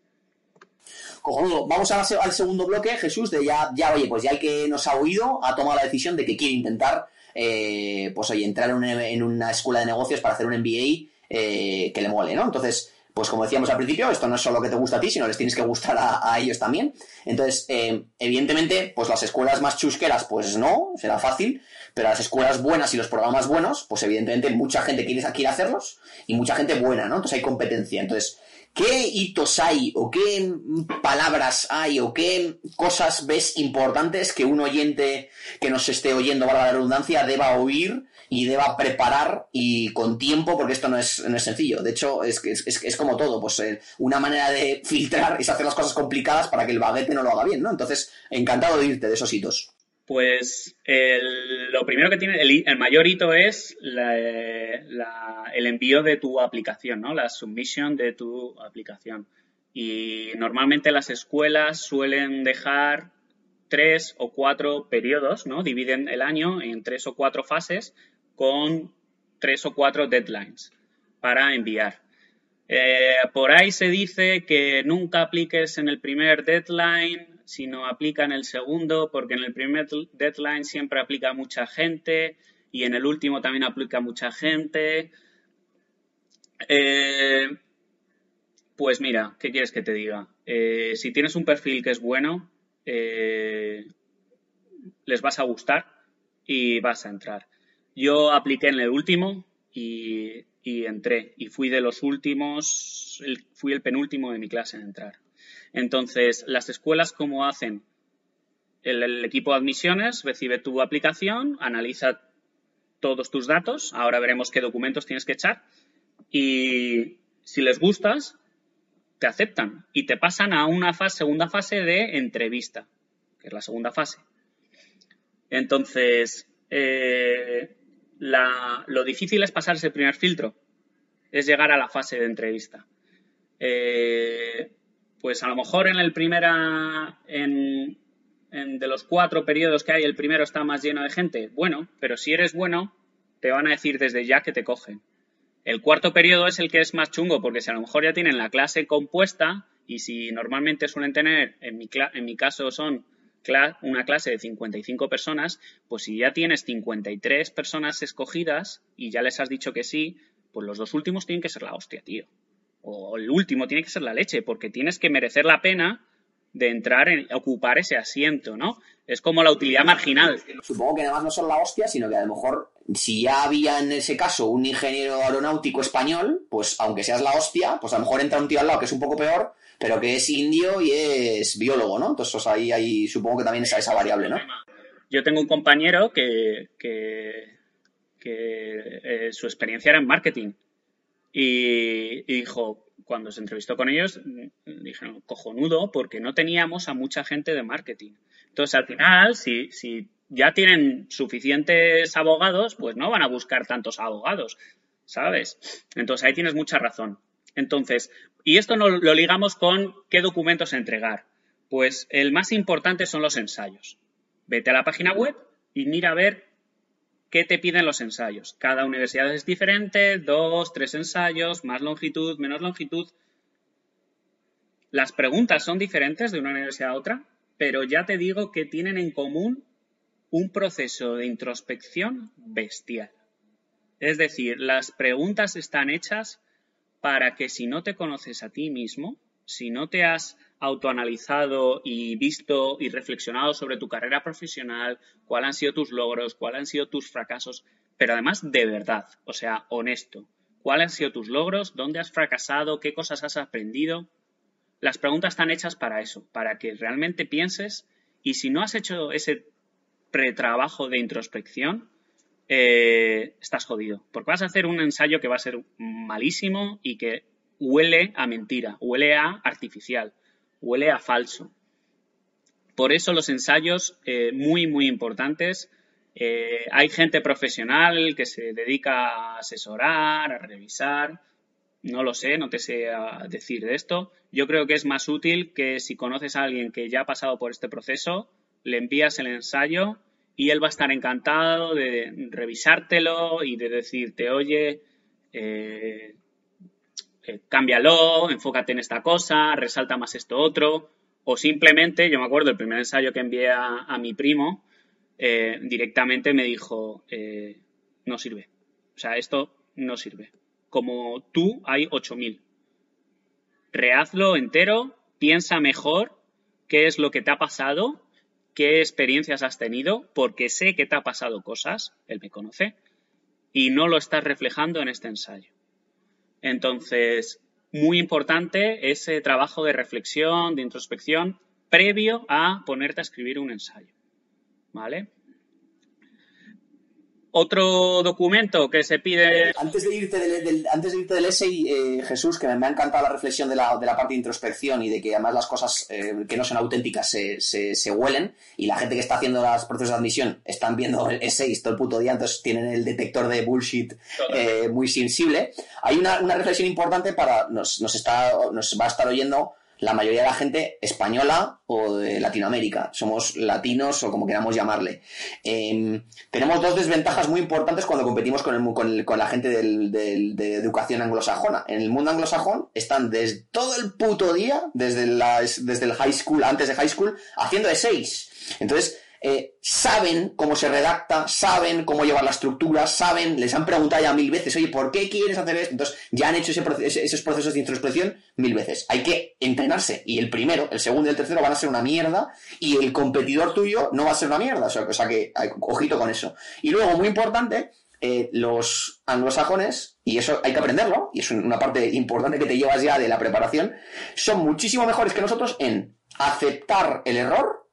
Cojonudo. Vamos al segundo bloque, Jesús, de ya, ya, oye, pues ya el que nos ha oído ha tomado la decisión de que quiere intentar, eh, pues oye, entrar en una, escuela de negocios para hacer un MBA eh, que le mole, ¿no? Entonces, pues como decíamos al principio, esto no es solo que te gusta a ti, sino les tienes que gustar a, ellos también. Entonces, eh, evidentemente, pues las escuelas más chusqueras, pues no, será fácil, pero las escuelas buenas y los programas buenos, pues evidentemente mucha gente quiere, quiere hacerlos y mucha gente buena, ¿no? Entonces hay competencia. Entonces, ¿Qué hitos hay o qué palabras hay o qué cosas ves importantes que un oyente que nos esté oyendo, valga la redundancia, deba oír y deba preparar y con tiempo, porque esto no es, no es sencillo. De hecho, es, es, es como todo, pues eh, una manera de (laughs) filtrar es hacer las cosas complicadas para que el baguete no lo haga bien, ¿no? Entonces, encantado de irte de esos hitos. Pues lo primero que tiene, el, mayor hito es el envío de tu aplicación, ¿no? La submission de tu aplicación. Y normalmente las escuelas suelen dejar tres o cuatro periodos, ¿no? Dividen el año en tres o cuatro fases con tres o cuatro deadlines para enviar. Eh, por ahí se dice que nunca apliques en el primer deadline sino aplica en el segundo, porque en el primer deadline siempre aplica mucha gente y en el último también aplica mucha gente. Eh, pues mira, ¿qué quieres que te diga? Eh, si tienes un perfil que es bueno, eh, les vas a gustar y vas a entrar. Yo apliqué en el último y, y entré y fui de los últimos, fui el penúltimo de mi clase en entrar. Entonces, las escuelas, ¿cómo hacen? El, equipo de admisiones recibe tu aplicación, analiza todos tus datos, ahora veremos qué documentos tienes que echar, y si les gustas, te aceptan y te pasan a una fase, segunda fase de entrevista, que es la segunda fase. Entonces, eh, lo difícil es pasar ese primer filtro, es llegar a la fase de entrevista. Eh, pues a lo mejor en el primera, en, de los cuatro periodos que hay, el primero está más lleno de gente. Bueno, pero si eres bueno, te van a decir desde ya que te cogen. El cuarto periodo es el que es más chungo, porque si a lo mejor ya tienen la clase compuesta y si normalmente suelen tener, en mi, en mi caso son una clase de 55 personas, pues si ya tienes 53 personas escogidas y ya les has dicho que sí, pues los dos últimos tienen que ser la hostia, tío o el último tiene que ser la leche, porque tienes que merecer la pena de entrar en ocupar ese asiento, ¿no? Es como la utilidad marginal. Supongo que además no son la hostia, sino que a lo mejor si ya había en ese caso un ingeniero aeronáutico español, pues aunque seas la hostia, pues a lo mejor entra un tío al lado que es un poco peor, pero que es indio y es biólogo, ¿no? Entonces ahí, ahí supongo que también está esa variable, ¿no? Yo tengo un compañero que, que, eh, su experiencia era en marketing y, dijo, cuando se entrevistó con ellos, dijeron, cojonudo, porque no teníamos a mucha gente de marketing. Entonces, al final, si, si ya tienen suficientes abogados, pues no van a buscar tantos abogados, ¿sabes? Entonces, ahí tienes mucha razón. Entonces, y esto no, lo ligamos con qué documentos entregar. Pues el más importante son los ensayos. Vete a la página web y mira a ver ¿Qué te piden los ensayos? Cada universidad es diferente, dos, tres ensayos, más longitud, menos longitud. Las preguntas son diferentes de una universidad a otra, pero ya te digo que tienen en común un proceso de introspección bestial. Es decir, las preguntas están hechas para que si no te conoces a ti mismo, si no te has autoanalizado y visto y reflexionado sobre tu carrera profesional, cuáles han sido tus logros, cuáles han sido tus fracasos, pero además de verdad, o sea, honesto. ¿Cuáles han sido tus logros? ¿Dónde has fracasado? ¿Qué cosas has aprendido? Las preguntas están hechas para eso, para que realmente pienses y si no has hecho ese pretrabajo de introspección, eh, estás jodido, porque vas a hacer un ensayo que va a ser malísimo y que huele a mentira, huele a artificial huele a falso. Por eso los ensayos, eh, muy, muy importantes. Eh, hay gente profesional que se dedica a asesorar, a revisar. No lo sé, no te sé decir de esto. Yo creo que es más útil que si conoces a alguien que ya ha pasado por este proceso, le envías el ensayo y él va a estar encantado de revisártelo y de decirte, oye, eh, eh, cámbialo, enfócate en esta cosa, resalta más esto otro, o simplemente, yo me acuerdo, el primer ensayo que envié a, mi primo, eh, directamente me dijo, no sirve. O sea, esto no sirve. Como tú, hay 8.000. Rehazlo entero, piensa mejor qué es lo que te ha pasado, qué experiencias has tenido, porque sé que te ha pasado cosas, él me conoce, y no lo estás reflejando en este ensayo. Entonces, muy importante ese trabajo de reflexión, de introspección, previo a ponerte a escribir un ensayo. ¿Vale? Otro documento que se pide. Antes de irte del, antes de irte del essay, eh, Jesús, que me ha encantado la reflexión de la, de la parte de introspección y de que además las cosas eh, que no son auténticas se, se, huelen y la gente que está haciendo los procesos de admisión están viendo el essays todo el puto día, entonces tienen el detector de bullshit eh, muy sensible. Hay una, una, reflexión importante para. Nos, nos, está, nos va a estar oyendo la mayoría de la gente española o de Latinoamérica. Somos latinos o como queramos llamarle. Em, tenemos dos desventajas muy importantes cuando competimos con, el, con, la gente de educación anglosajona. En el mundo anglosajón están desde todo el puto día, desde, desde el high school, antes de high school, haciendo essays. Entonces, eh, saben cómo se redacta, saben cómo llevar la estructura, saben, les han preguntado ya mil veces, oye, ¿por qué quieres hacer esto? Entonces, ya han hecho esos procesos de introspección mil veces. Hay que entrenarse. Y el primero, el segundo y el tercero van a ser una mierda y el competidor tuyo no va a ser una mierda. O sea, que, ojito con eso. Y luego, muy importante, eh, los anglosajones, y eso hay que aprenderlo, y es una parte importante que te llevas ya de la preparación, son muchísimo mejores que nosotros en aceptar el error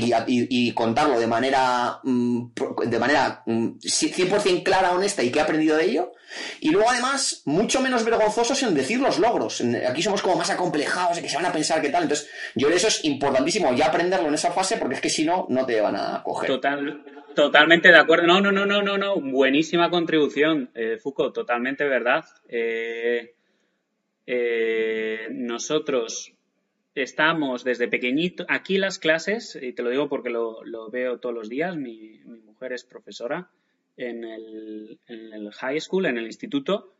y, contarlo de manera, mm, de manera 100% mm, clara, honesta y que he aprendido de ello. Y luego además, mucho menos vergonzosos en decir los logros. Aquí somos como más acomplejados, y que se van a pensar qué tal. Entonces, yo eso es importantísimo ya aprenderlo en esa fase porque es que si no, no te van a coger. Total, totalmente de acuerdo. No, no, no, no, no, no. Buenísima contribución, eh, Foucault, totalmente verdad. Eh, eh, nosotros estamos desde pequeñito, aquí las clases, y te lo digo porque lo, veo todos los días, mi, mujer es profesora en el, high school, en el instituto,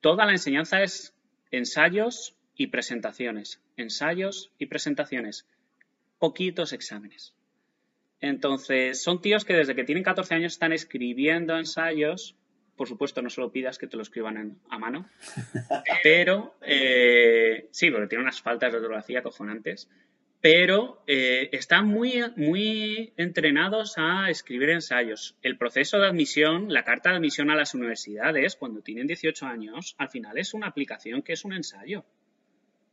toda la enseñanza es ensayos y presentaciones, ensayos y presentaciones, poquitos exámenes. Entonces, son tíos que desde que tienen 14 años están escribiendo ensayos por supuesto, no se lo pidas que te lo escriban a mano. (laughs) Pero, eh, sí, porque tiene unas faltas de ortografía cojonantes. Pero eh, están muy, muy entrenados a escribir ensayos. El proceso de admisión, la carta de admisión a las universidades, cuando tienen 18 años, al final es una aplicación que es un ensayo.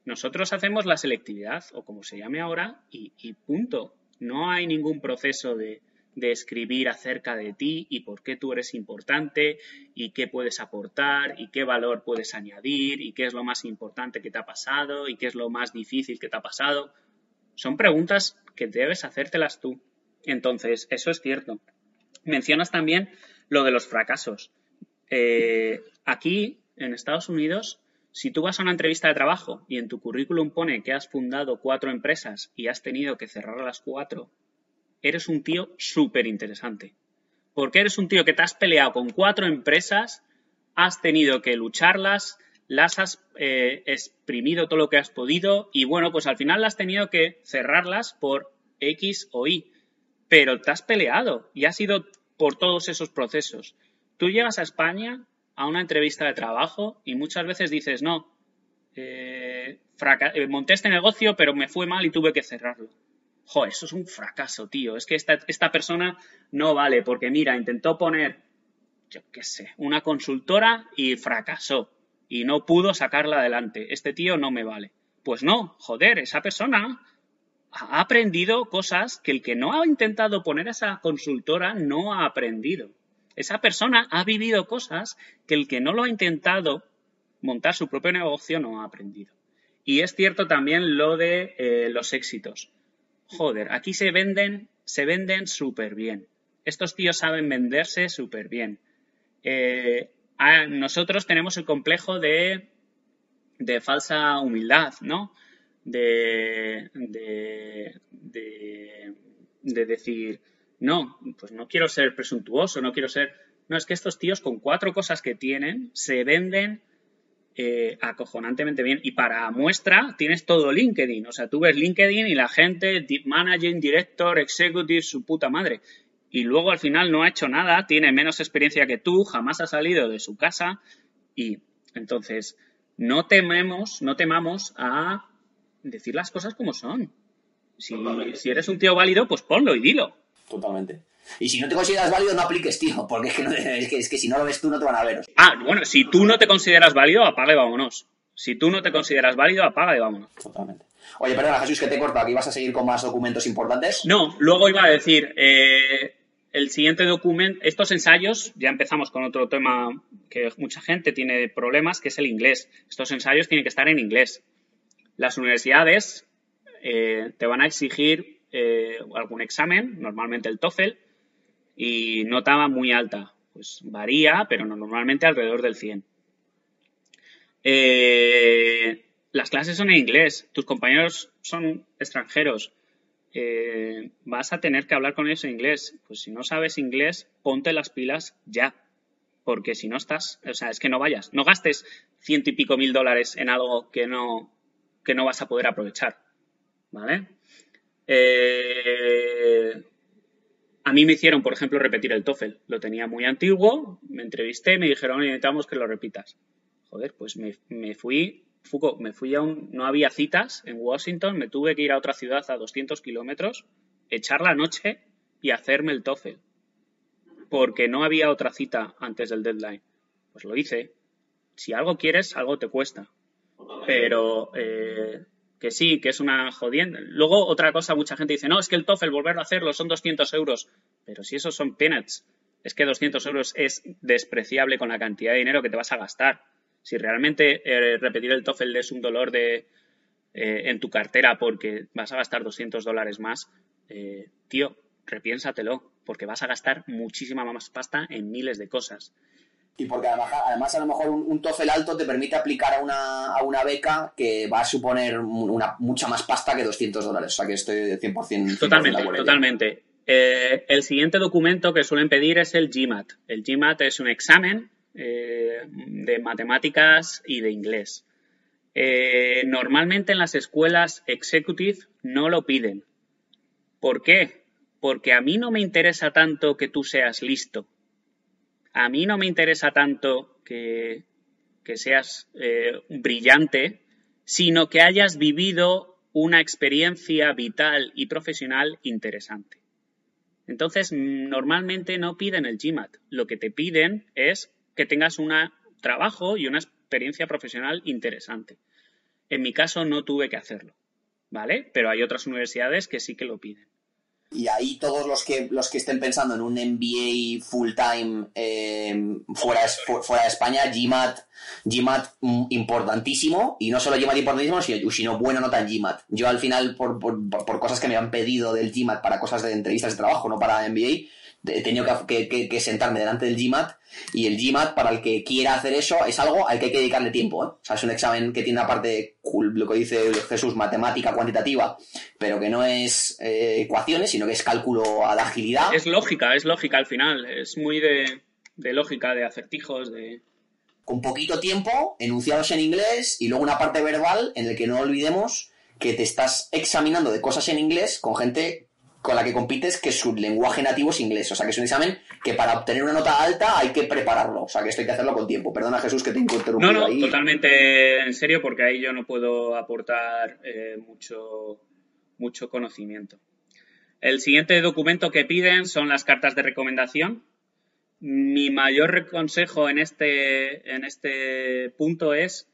Nosotros hacemos la selectividad, o como se llame ahora, y punto. No hay ningún proceso de, de escribir acerca de ti y por qué tú eres importante y qué puedes aportar y qué valor puedes añadir y qué es lo más importante que te ha pasado y qué es lo más difícil que te ha pasado. Son preguntas que debes hacértelas tú. Entonces, eso es cierto. Mencionas también lo de los fracasos. Eh, aquí, en Estados Unidos, si tú vas a una entrevista de trabajo y en tu currículum pone que has fundado cuatro empresas y has tenido que cerrar las cuatro eres un tío súper interesante. Porque eres un tío que te has peleado con cuatro empresas, has tenido que lucharlas, las has eh, exprimido todo lo que has podido y bueno, pues al final has tenido que cerrarlas por X o Y. Pero te has peleado y has ido por todos esos procesos. Tú llegas a España a una entrevista de trabajo y muchas veces dices, no, eh, eh monté este negocio pero me fue mal y tuve que cerrarlo jo, eso es un fracaso, tío. Es que esta, esta persona no vale, porque mira, intentó poner, yo qué sé, una consultora y fracasó. Y no pudo sacarla adelante. Este tío no me vale. Pues no, joder, esa persona ha aprendido cosas que el que no ha intentado poner esa consultora no ha aprendido. Esa persona ha vivido cosas que el que no lo ha intentado montar su propio negocio no ha aprendido. Y es cierto también lo de eh, los éxitos. Joder, aquí se venden, se venden súper bien. Estos tíos saben venderse súper bien. Eh, nosotros tenemos el complejo de, de falsa humildad, ¿no? De, de, de, decir, no, pues no quiero ser presuntuoso, no quiero ser... No, es que estos tíos con cuatro cosas que tienen se venden eh, acojonantemente bien. Y para muestra tienes todo LinkedIn. O sea, tú ves LinkedIn y la gente, managing, director, executive, su puta madre y luego al final no ha hecho nada, tiene menos experiencia que tú, jamás ha salido de su casa y entonces no tememos, no temamos a decir las cosas como son. Si, si, eres un tío válido, pues ponlo y dilo. Totalmente. Y si no te consideras válido, no apliques, tío, porque es que, es que, si no lo ves tú, no te van a ver. Ah, bueno, si tú no te consideras válido, apaga y vámonos. Si tú no te consideras válido, apaga y vámonos. Totalmente. Oye, perdona, Jesús, que te corto. ¿Aquí vas a seguir con más documentos importantes? No, luego iba a decir, eh, el siguiente documento, estos ensayos, ya empezamos con otro tema que mucha gente tiene problemas, que es el inglés. Estos ensayos tienen que estar en inglés. Las universidades eh, te van a exigir eh, algún examen, normalmente el TOEFL, y nota muy alta. Pues varía, pero normalmente alrededor del 100. Eh, las clases son en inglés, tus compañeros son extranjeros eh, vas a tener que hablar con ellos en inglés. Pues si no sabes inglés, ponte las pilas ya. Porque si no estás, o sea, es que no vayas. No gastes ciento y pico mil dólares en algo que no, que no vas a poder aprovechar. ¿Vale? Eh, a mí me hicieron, por ejemplo, repetir el TOEFL. Lo tenía muy antiguo, me entrevisté, me dijeron, necesitamos que lo repitas. Joder, pues me, fui Foucault, me fui a un, no había citas en Washington, me tuve que ir a otra ciudad a 200 kilómetros, echar la noche y hacerme el TOEFL. Porque no había otra cita antes del deadline. Pues lo hice. Si algo quieres, algo te cuesta. Pero eh, que sí, que es una jodienda. Luego, otra cosa, mucha gente dice, no, es que el TOEFL, volverlo a hacerlo, son 200 euros. Pero si esos son peanuts, es que 200 euros es despreciable con la cantidad de dinero que te vas a gastar. Si realmente eh, repetir el TOEFL es un dolor de, eh, en tu cartera porque vas a gastar 200 dólares más, eh, tío, repiénsatelo, porque vas a gastar muchísima más pasta en miles de cosas. Y porque además, a lo mejor un, TOEFL alto te permite aplicar a una, a una beca que va a suponer una, mucha más pasta que 200 dólares. O sea que estoy 100%. totalmente, totalmente. el siguiente documento que suelen pedir es el GMAT. El GMAT es un examen eh, de matemáticas y de inglés. Eh, normalmente en las escuelas executive no lo piden. ¿Por qué? Porque a mí no me interesa tanto que tú seas listo. A mí no me interesa tanto que, seas eh, brillante, sino que hayas vivido una experiencia vital y profesional interesante. Entonces, normalmente no piden el GMAT. Lo que te piden es que tengas un trabajo y una experiencia profesional interesante. En mi caso no tuve que hacerlo, ¿vale? Pero hay otras universidades que sí que lo piden. Y ahí todos los que los que estén pensando en un MBA full time eh, fuera, fuera de España, GMAT, GMAT mm, importantísimo, y no solo GMAT importantísimo, sino, buena nota en GMAT. Yo al final, por, por, cosas que me han pedido del GMAT para cosas de entrevistas de trabajo, no para MBA, he tenido que, sentarme delante del GMAT y el GMAT para el que quiera hacer eso es algo al que hay que dedicarle tiempo. ¿eh? O sea, es un examen que tiene una parte, lo que dice Jesús, matemática cuantitativa, pero que no es eh, ecuaciones, sino que es cálculo a la agilidad. Es lógica, es lógica al final, es muy de, de lógica, de acertijos, de... Con poquito tiempo, enunciados en inglés y luego una parte verbal en el que no olvidemos que te estás examinando de cosas en inglés con gente con la que compites que su lenguaje nativo es inglés. O sea, que es un examen que para obtener una nota alta hay que prepararlo. O sea, que esto hay que hacerlo con tiempo. Perdona, Jesús, que te interrumpí No, no, totalmente en serio, porque ahí yo no puedo aportar eh, mucho, mucho conocimiento. El siguiente documento que piden son las cartas de recomendación. Mi mayor consejo en este, en este punto es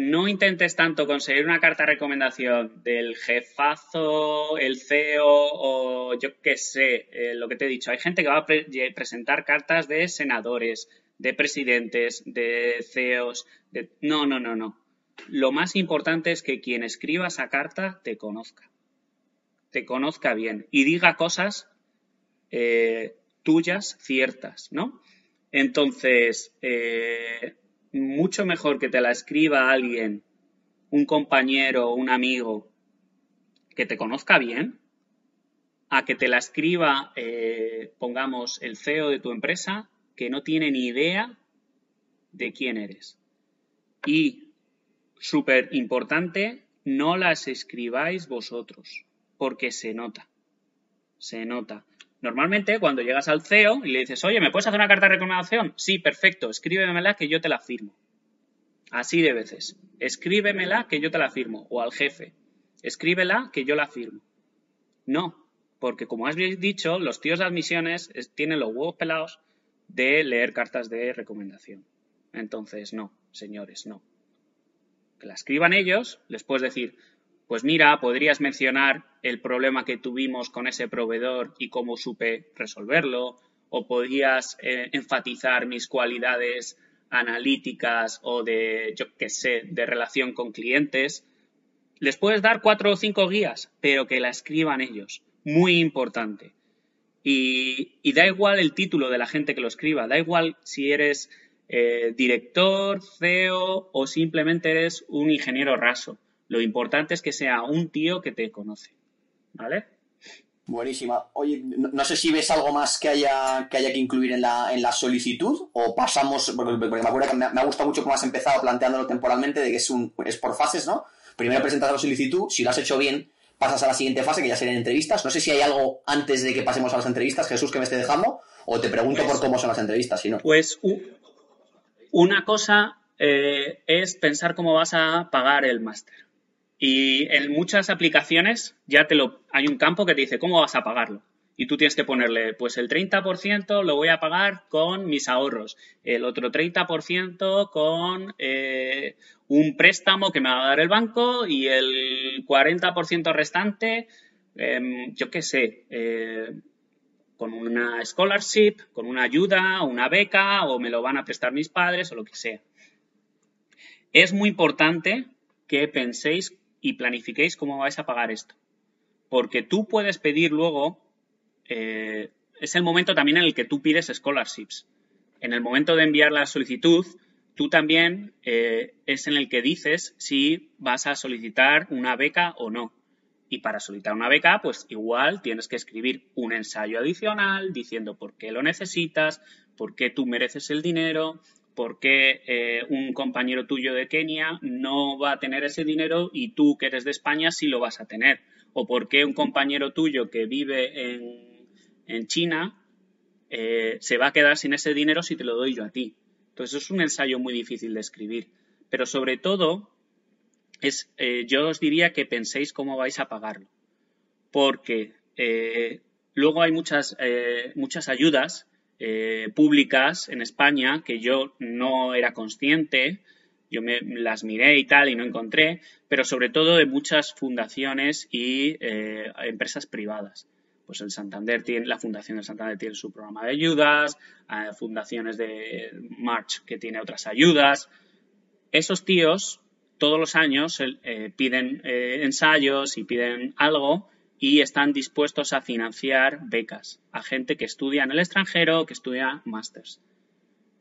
no intentes tanto conseguir una carta de recomendación del jefazo, el CEO o yo qué sé, eh, lo que te he dicho. Hay gente que va a presentar cartas de senadores, de presidentes, de CEOs. De... No, no, no, no. lo más importante es que quien escriba esa carta te conozca, te conozca bien y diga cosas eh, tuyas ciertas, ¿no? Entonces, eh, mucho mejor que te la escriba alguien, un compañero, un amigo, que te conozca bien, a que te la escriba, eh, pongamos, el CEO de tu empresa, que no tiene ni idea de quién eres. Y, súper importante, no las escribáis vosotros, porque se nota. Se nota. Normalmente, cuando llegas al CEO y le dices, oye, ¿me puedes hacer una carta de recomendación? Sí, perfecto, escríbemela que yo te la firmo. Así de veces. Escríbemela que yo te la firmo. O al jefe. Escríbela que yo la firmo. No, porque como has dicho, los tíos de admisiones tienen los huevos pelados de leer cartas de recomendación. Entonces, no, señores, no. Que la escriban ellos, les puedes decir, pues mira, podrías mencionar el problema que tuvimos con ese proveedor y cómo supe resolverlo, o podrías eh, enfatizar mis cualidades analíticas o de, yo qué sé, de relación con clientes. Les puedes dar cuatro o cinco guías, pero que la escriban ellos. Muy importante. Y, da igual el título de la gente que lo escriba, da igual si eres eh, director, CEO o simplemente eres un ingeniero raso lo importante es que sea un tío que te conoce. ¿Vale? Buenísima. Oye, no, sé si ves algo más que haya que, haya que incluir en la, en la solicitud o pasamos, porque, me acuerdo que me, ha gustado mucho cómo has empezado planteándolo temporalmente, de que es, un, es por fases, ¿no? Primero presentas la solicitud, si lo has hecho bien, pasas a la siguiente fase, que ya serían entrevistas. No sé si hay algo antes de que pasemos a las entrevistas, Jesús, que me esté dejando, o te pregunto por pues cómo son las entrevistas, si no. Pues una cosa eh, es pensar cómo vas a pagar el máster. Y en muchas aplicaciones ya te lo, hay un campo que te dice cómo vas a pagarlo. Y tú tienes que ponerle, pues el 30% lo voy a pagar con mis ahorros, el otro 30% con eh, un préstamo que me va a dar el banco y el 40% restante, em, yo qué sé, eh, con una scholarship, con una ayuda, una beca o me lo van a prestar mis padres o lo que sea. Es muy importante que penséis y planifiquéis cómo vais a pagar esto. Porque tú puedes pedir luego, eh, es el momento también en el que tú pides scholarships. En el momento de enviar la solicitud, tú también eh, es en el que dices si vas a solicitar una beca o no. Y para solicitar una beca, pues igual tienes que escribir un ensayo adicional diciendo por qué lo necesitas, por qué tú mereces el dinero, por qué eh, un compañero tuyo de Kenia no va a tener ese dinero y tú que eres de España sí lo vas a tener. O por qué un compañero tuyo que vive en, China eh, se va a quedar sin ese dinero si te lo doy yo a ti. Entonces es un ensayo muy difícil de escribir. Pero sobre todo, es, eh, yo os diría que penséis cómo vais a pagarlo. Porque luego hay muchas, muchas ayudas eh, públicas en España que yo no era consciente, yo me las miré y tal y no encontré, pero sobre todo de muchas fundaciones y eh, empresas privadas. Pues el Santander tiene, la Fundación del Santander tiene su programa de ayudas, eh, fundaciones de March que tiene otras ayudas. Esos tíos todos los años piden ensayos y piden algo y están dispuestos a financiar becas a gente que estudia en el extranjero, que estudia másters.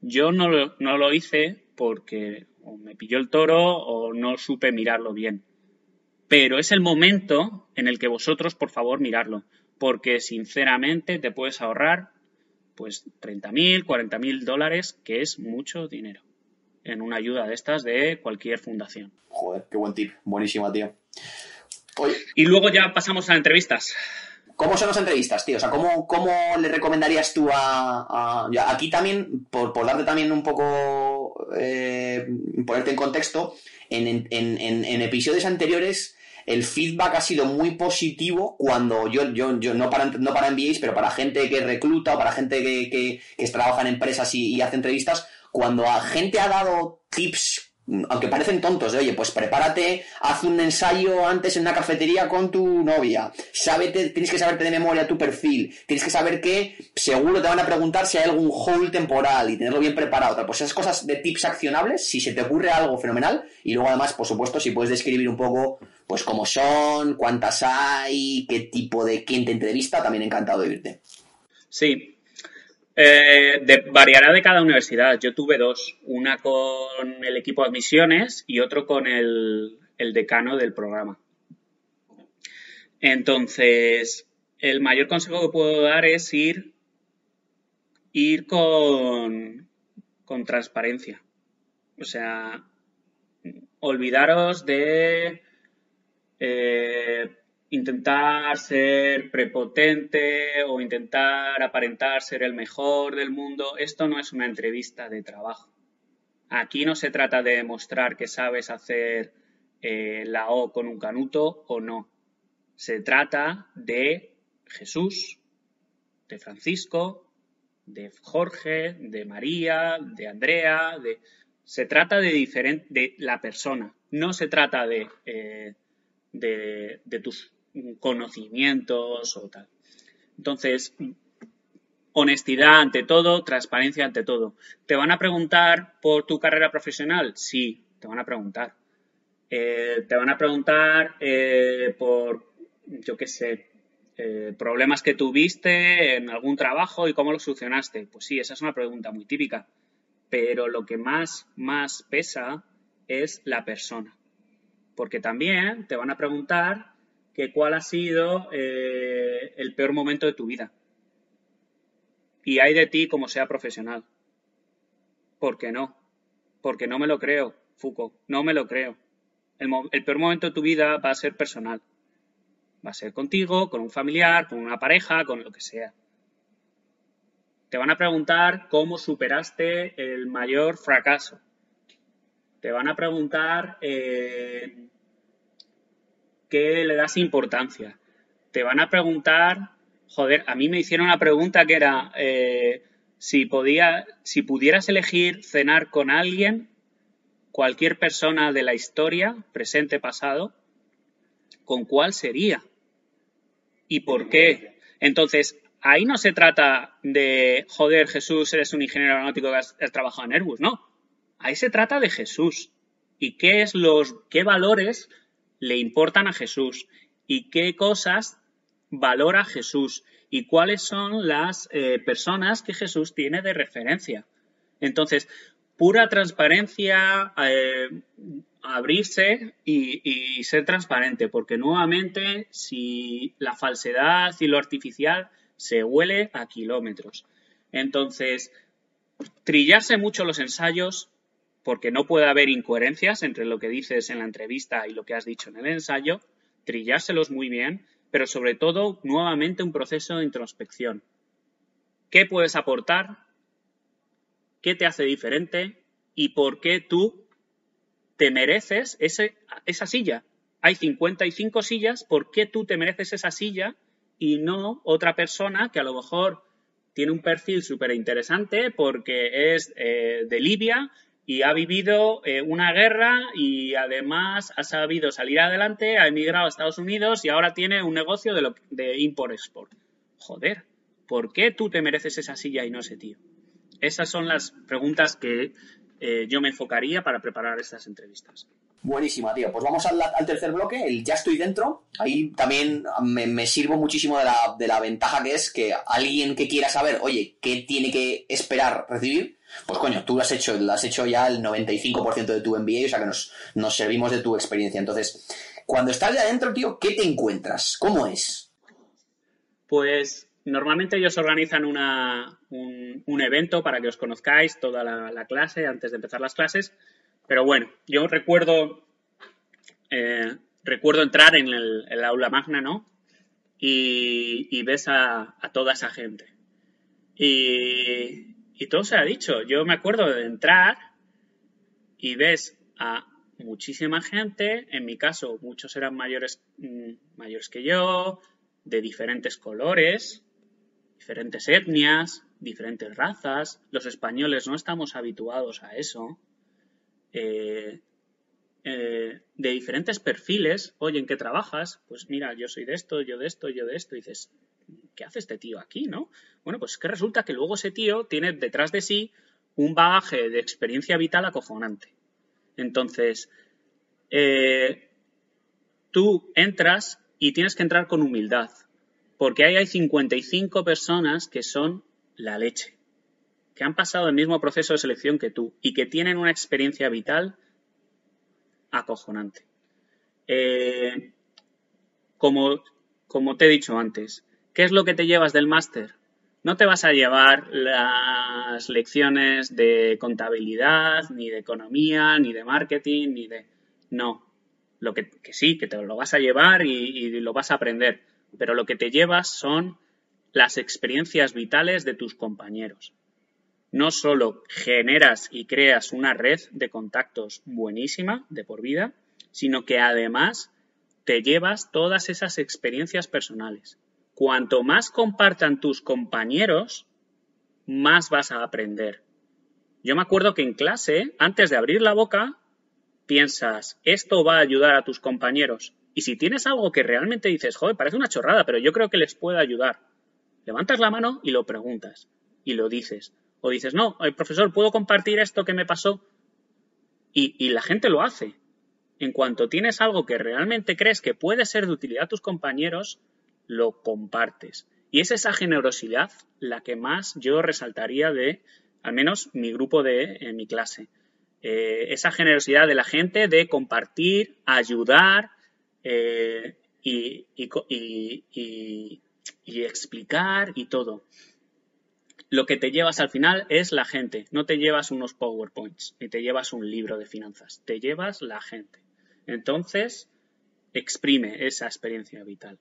Yo no lo, no lo hice porque o me pilló el toro o no supe mirarlo bien. Pero es el momento en el que vosotros, por favor, mirarlo, porque sinceramente te puedes ahorrar pues 30.000, 40.000 dólares, que es mucho dinero en una ayuda de estas de cualquier fundación. Joder, qué buen tip. Buenísima, tío. Y luego ya pasamos a entrevistas. ¿Cómo son las entrevistas, tío? O sea, ¿cómo, cómo le recomendarías tú a... aquí también, por, por, darte también un poco... Eh, ponerte en contexto, en, episodios anteriores el feedback ha sido muy positivo cuando yo, yo, yo no para no para MBAs, pero para gente que recluta o para gente que, que, trabaja en empresas y, y, hace entrevistas, cuando a gente ha dado tips aunque parecen tontos, de oye, pues prepárate, haz un ensayo antes en una cafetería con tu novia, sábete, tienes que saberte de memoria tu perfil, tienes que saber que seguro te van a preguntar si hay algún hole temporal y tenerlo bien preparado. Pues esas cosas de tips accionables, si se te ocurre algo fenomenal, y luego además, por supuesto, si puedes describir un poco, pues cómo son, cuántas hay, qué tipo de quién te entrevista, también encantado de irte. Sí, eh, variará de cada universidad. Yo tuve dos, una con el equipo de admisiones y otro con el, decano del programa. Entonces, el mayor consejo que puedo dar es ir, ir con, con transparencia. O sea, olvidaros de eh, intentar ser prepotente o intentar aparentar ser el mejor del mundo, esto no es una entrevista de trabajo. Aquí no se trata de demostrar que sabes hacer eh, la O con un canuto o no. Se trata de Jesús, de Francisco, de Jorge, de María, de Andrea, de... Se trata de, de la persona, no se trata de, eh, de, de tus conocimientos o tal. Entonces, honestidad ante todo, transparencia ante todo. ¿Te van a preguntar por tu carrera profesional? Sí, te van a preguntar. Eh, te van a preguntar eh, por, yo qué sé, eh, problemas que tuviste en algún trabajo y cómo lo solucionaste. Pues sí, esa es una pregunta muy típica. Pero lo que más, más pesa es la persona. Porque también te van a preguntar que cuál ha sido eh, el peor momento de tu vida. Y hay de ti como sea profesional. ¿Por qué no? Porque no me lo creo, Foucault, no me lo creo. El, peor momento de tu vida va a ser personal. Va a ser contigo, con un familiar, con una pareja, con lo que sea. Te van a preguntar cómo superaste el mayor fracaso. Te van a preguntar eh, qué le das importancia. Te van a preguntar, joder, a mí me hicieron una pregunta que era eh, si podía, si pudieras elegir cenar con alguien, cualquier persona de la historia, presente, pasado, ¿con cuál sería? ¿Y por qué? Entonces, ahí no se trata de, joder, Jesús, eres un ingeniero aeronáutico que has, trabajado en Airbus, no. Ahí se trata de Jesús y qué es los, qué valores le importan a Jesús y qué cosas valora Jesús y cuáles son las eh, personas que Jesús tiene de referencia. Entonces, pura transparencia, eh, abrirse y, y, ser transparente, porque nuevamente si la falsedad y lo artificial se huele a kilómetros. Entonces, trillarse mucho los ensayos, porque no puede haber incoherencias entre lo que dices en la entrevista y lo que has dicho en el ensayo, trillárselos muy bien, pero sobre todo, nuevamente, un proceso de introspección. ¿Qué puedes aportar? ¿Qué te hace diferente? ¿Y por qué tú te mereces esa silla? Hay 55 sillas, ¿por qué tú te mereces esa silla y no otra persona que a lo mejor tiene un perfil súper interesante porque es eh, de Libia y ha vivido eh, una guerra y además ha sabido salir adelante, ha emigrado a Estados Unidos y ahora tiene un negocio de, import-export. Joder, ¿por qué tú te mereces esa silla y no ese tío? Esas son las preguntas que eh, yo me enfocaría para preparar estas entrevistas. Buenísima, tío. Pues vamos al, tercer bloque, el ya estoy dentro. Ahí también me, sirvo muchísimo de la, ventaja que es que alguien que quiera saber, oye, qué tiene que esperar recibir, pues coño, tú lo has hecho, lo has hecho ya el 95% de tu MBA, o sea que nos, servimos de tu experiencia. Entonces, cuando estás ya adentro, tío, ¿qué te encuentras? ¿Cómo es? Pues normalmente ellos organizan una, un, evento para que os conozcáis toda la, clase antes de empezar las clases. Pero bueno, yo recuerdo, eh, recuerdo entrar en el, aula magna, ¿no? Y, ves a, toda esa gente. Y, y todo se ha dicho. Yo me acuerdo de entrar y ves a muchísima gente, en mi caso muchos eran mayores, mm, mayores que yo, de diferentes colores, diferentes etnias, diferentes razas. Los españoles no estamos habituados a eso. Eh, eh, de diferentes perfiles, oye, ¿en qué trabajas? Pues mira, yo soy de esto, yo de esto, yo de esto, y dices, ¿qué hace este tío aquí, no? Bueno, pues es que resulta que luego ese tío tiene detrás de sí un bagaje de experiencia vital acojonante. Entonces, eh, tú entras y tienes que entrar con humildad, porque ahí hay 55 personas que son la leche, que han pasado el mismo proceso de selección que tú y que tienen una experiencia vital acojonante. Eh, como, como te he dicho antes, ¿qué es lo que te llevas del máster? No te vas a llevar las lecciones de contabilidad, ni de economía, ni de marketing, ni de... No. Lo que, sí, que te lo vas a llevar y, lo vas a aprender. Pero lo que te llevas son las experiencias vitales de tus compañeros. No solo generas y creas una red de contactos buenísima de por vida, sino que además te llevas todas esas experiencias personales cuanto más compartan tus compañeros, más vas a aprender. Yo me acuerdo que en clase, antes de abrir la boca, piensas, esto va a ayudar a tus compañeros. Y si tienes algo que realmente dices, joder, parece una chorrada, pero yo creo que les puede ayudar, levantas la mano y lo preguntas y lo dices. O dices, no, profesor, ¿puedo compartir esto que me pasó? Y, y la gente lo hace. En cuanto tienes algo que realmente crees que puede ser de utilidad a tus compañeros, lo compartes. Y es esa generosidad la que más yo resaltaría de, al menos, mi grupo de en mi clase. Eh, esa generosidad de la gente de compartir, ayudar eh, y, explicar y todo. Lo que te llevas al final es la gente. No te llevas unos PowerPoints ni te llevas un libro de finanzas. Te llevas la gente. Entonces, exprime esa experiencia vital.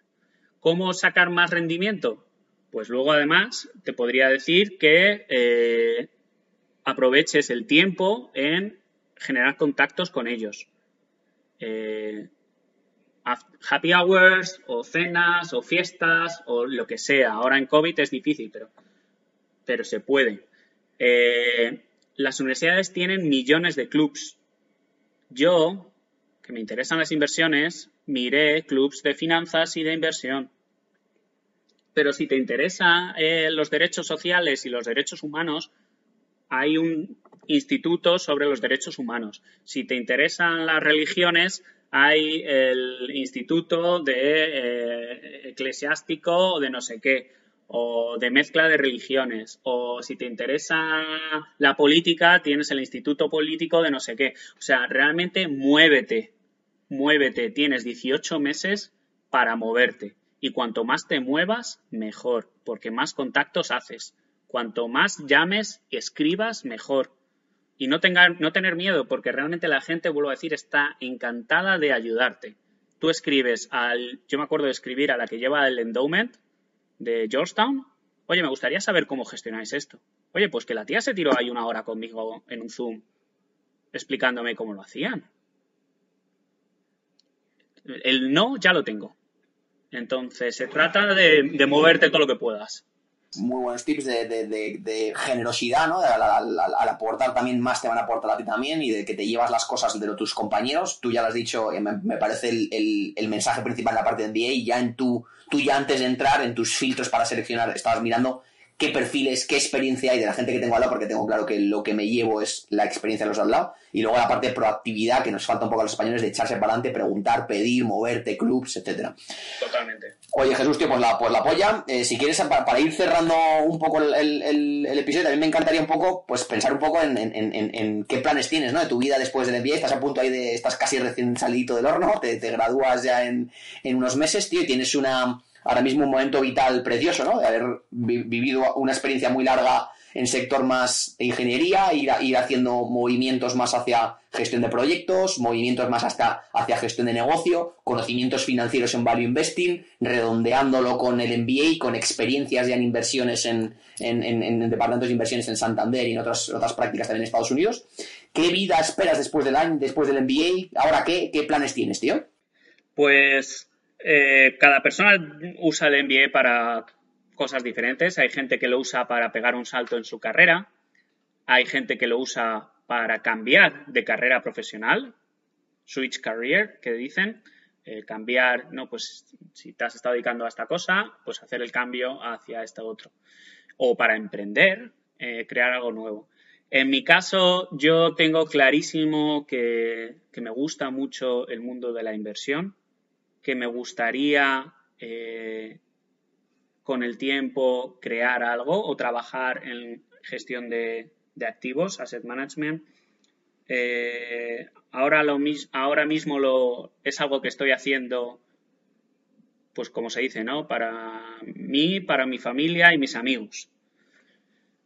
¿Cómo sacar más rendimiento? Pues luego además te podría decir que eh, aproveches el tiempo en generar contactos con ellos. Eh, happy hours o cenas o fiestas o lo que sea. Ahora en COVID es difícil, pero, pero se puede. Eh, las universidades tienen millones de clubs. Yo, que me interesan las inversiones, miré clubs de finanzas y de inversión. Pero si te interesan eh, los derechos sociales y los derechos humanos, hay un instituto sobre los derechos humanos. Si te interesan las religiones, hay el instituto de eh, eclesiástico o de no sé qué, o de mezcla de religiones, o si te interesa la política, tienes el instituto político de no sé qué. O sea, realmente muévete, muévete, tienes 18 meses para moverte. Y cuanto más te muevas, mejor, porque más contactos haces. Cuanto más llames y escribas, mejor. Y no, no tener miedo, porque realmente la gente, vuelvo a decir, está encantada de ayudarte. Tú escribes al, yo me acuerdo de escribir a la que lleva el endowment de Georgetown, oye, me gustaría saber cómo gestionáis esto. Oye, pues que la tía se tiró ahí una hora conmigo en un Zoom explicándome cómo lo hacían. El no ya lo tengo. Entonces, se trata de, moverte todo lo que puedas. Muy buenos tips de, generosidad, ¿no? Al, aportar también más te van a aportar a ti también y de que te llevas las cosas de tus compañeros. Tú ya lo has dicho, eh, me, parece el, mensaje principal en la parte de NBA y ya en tu, tú ya antes de entrar en tus filtros para seleccionar estabas mirando qué perfiles, qué experiencia hay de la gente que tengo al lado, porque tengo claro que lo que me llevo es la experiencia de los al lado. Y luego la parte de proactividad, que nos falta un poco a los españoles, de echarse para adelante, preguntar, pedir, moverte, clubs, etcétera. Totalmente. Oye, Jesús, tío, pues la, pues la polla. Eh, si quieres, para, ir cerrando un poco el, episodio, también me encantaría un poco, pues pensar un poco en, qué planes tienes, ¿no? De tu vida después del MBA. Estás a punto ahí de, estás casi recién salido del horno, te, te gradúas ya en, unos meses, tío, y tienes una ahora mismo un momento vital precioso, ¿no? De haber vivido una experiencia muy larga en sector más de ingeniería, ir, ir haciendo movimientos más hacia gestión de proyectos, movimientos más hasta hacia gestión de negocio, conocimientos financieros en value investing, redondeándolo con el MBA, con experiencias ya en inversiones en, en, departamentos de inversiones en Santander y en otras, otras prácticas también en Estados Unidos. ¿Qué vida esperas después del año, después del MBA? Ahora, ¿qué, qué planes tienes, tío? Pues eh, cada persona usa el MBA para cosas diferentes. Hay gente que lo usa para pegar un salto en su carrera. Hay gente que lo usa para cambiar de carrera profesional, switch career, que dicen, eh, cambiar, no, pues si te has estado dedicando a esta cosa, pues hacer el cambio hacia este otro. O para emprender, eh, crear algo nuevo. En mi caso, yo tengo clarísimo que, me gusta mucho el mundo de la inversión, que me gustaría eh, con el tiempo crear algo o trabajar en gestión de, activos, asset management. Eh, ahora, lo, ahora mismo lo, es algo que estoy haciendo, pues como se dice, ¿no? Para mí, para mi familia y mis amigos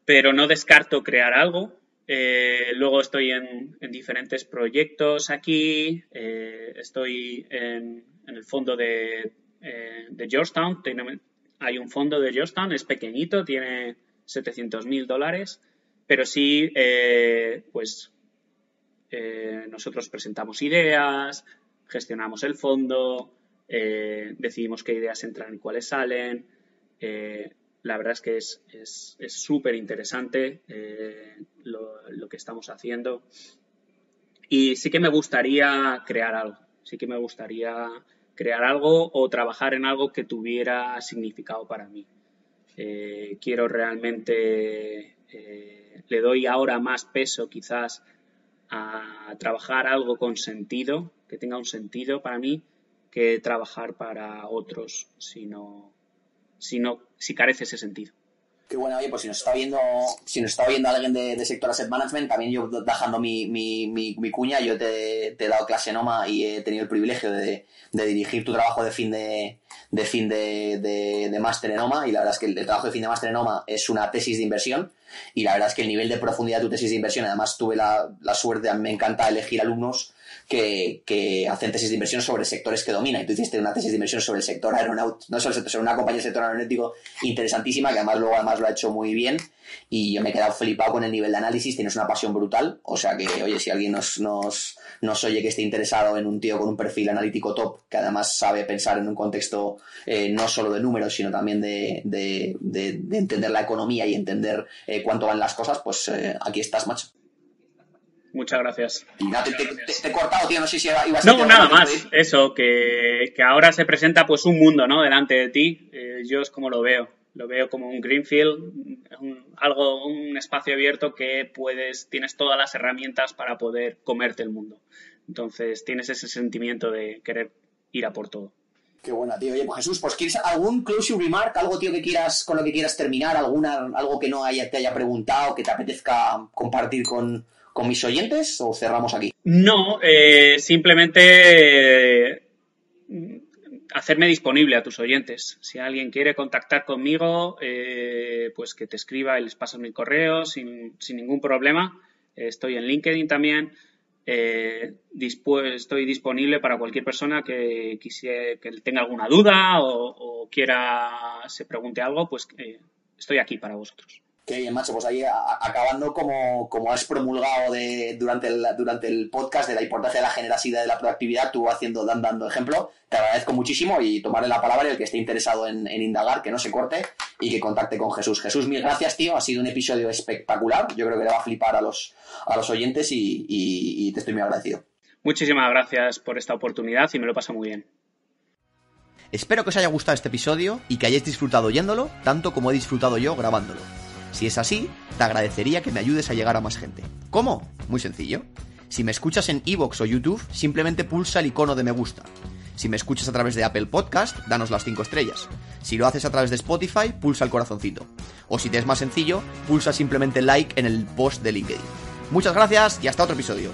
pero no descarto crear algo. Eh, luego estoy en, diferentes proyectos aquí, estoy en, el fondo de, eh, Georgetown, hay un fondo de Georgetown, es pequeñito, tiene 700 mil dólares, pero sí, pues nosotros presentamos ideas, gestionamos el fondo, decidimos qué ideas entran y cuáles salen. La verdad es que es súper interesante eh, lo, que estamos haciendo. Y sí que me gustaría crear algo, sí que me gustaría crear algo o trabajar en algo que tuviera significado para mí. Eh, quiero realmente, eh, le doy ahora más peso quizás a trabajar algo con sentido, que tenga un sentido para mí, que trabajar para otros, sino si, si carece ese sentido. Qué bueno, oye, pues si nos está viendo, si nos está viendo alguien de, sector asset management, también yo dejando mi, mi, mi, cuña, yo te, he dado clase en OMA y he tenido el privilegio de, dirigir tu trabajo de fin de, de fin de, de, máster en OMA y la verdad es que el, trabajo de fin de máster en OMA es una tesis de inversión y la verdad es que el nivel de profundidad de tu tesis de inversión, además tuve la, la suerte, me encanta elegir alumnos que, que, hacen tesis de inversión sobre sectores que dominan. Y tú hiciste una tesis de inversión sobre el sector aeronáutico, no sobre una compañía del sector aeronáutico interesantísima, que además luego además lo ha hecho muy bien. Y yo me he quedado flipado con el nivel de análisis, tienes una pasión brutal. O sea que, oye, si alguien nos, nos, nos oye que esté interesado en un tío con un perfil analítico top, que además sabe pensar en un contexto eh, no solo de números, sino también de, de, de, entender la economía y entender eh, cuánto van las cosas, pues eh, aquí estás, macho. Muchas gracias. te, he cortado, tío, no sé si ibas a... No, nada más, eso, que, ahora se presenta pues un mundo, ¿no? Delante de ti. Eh, yo es como lo veo. Lo veo como un greenfield, algo, un espacio abierto que puedes, tienes todas las herramientas para poder comerte el mundo. Entonces tienes ese sentimiento de querer ir a por todo. Qué buena, tío. Oye, pues Jesús, pues ¿quieres algún closing remark? ¿Algo, tío, que quieras, con lo que quieras terminar? ¿Alguna, algo que no haya, te haya preguntado, que te apetezca compartir con, con mis oyentes o cerramos aquí? No, eh, simplemente eh, hacerme disponible a tus oyentes. Si alguien quiere contactar conmigo, eh, pues que te escriba y les paso mi correo sin, ningún problema. estoy en LinkedIn también. estoy disponible para cualquier persona que, quisiera, que tenga alguna duda o, quiera se pregunte algo, pues estoy aquí para vosotros. Qué bien, macho. Pues ahí acabando como, como has promulgado de, durante, el, durante el podcast de la importancia de la generosidad y de la proactividad, tú haciendo, dando ejemplo. Te agradezco muchísimo y tomarle la palabra y el que esté interesado en, indagar, que no se corte y que contacte con Jesús. Jesús, mil gracias, tío. Ha sido un episodio espectacular. Yo creo que le va a flipar a los, a los oyentes y, y te estoy muy agradecido. Muchísimas gracias por esta oportunidad y me lo paso muy bien. Espero que os haya gustado este episodio y que hayáis disfrutado oyéndolo tanto como he disfrutado yo grabándolo. Si es así, te agradecería que me ayudes a llegar a más gente. ¿Cómo? Muy sencillo. Si me escuchas en Evox o YouTube, simplemente pulsa el icono de me gusta. Si me escuchas a través de Apple Podcast, danos las 5 estrellas. Si lo haces a través de Spotify, pulsa el corazoncito. O si te es más sencillo, pulsa simplemente like en el post de LinkedIn. Muchas gracias y hasta otro episodio.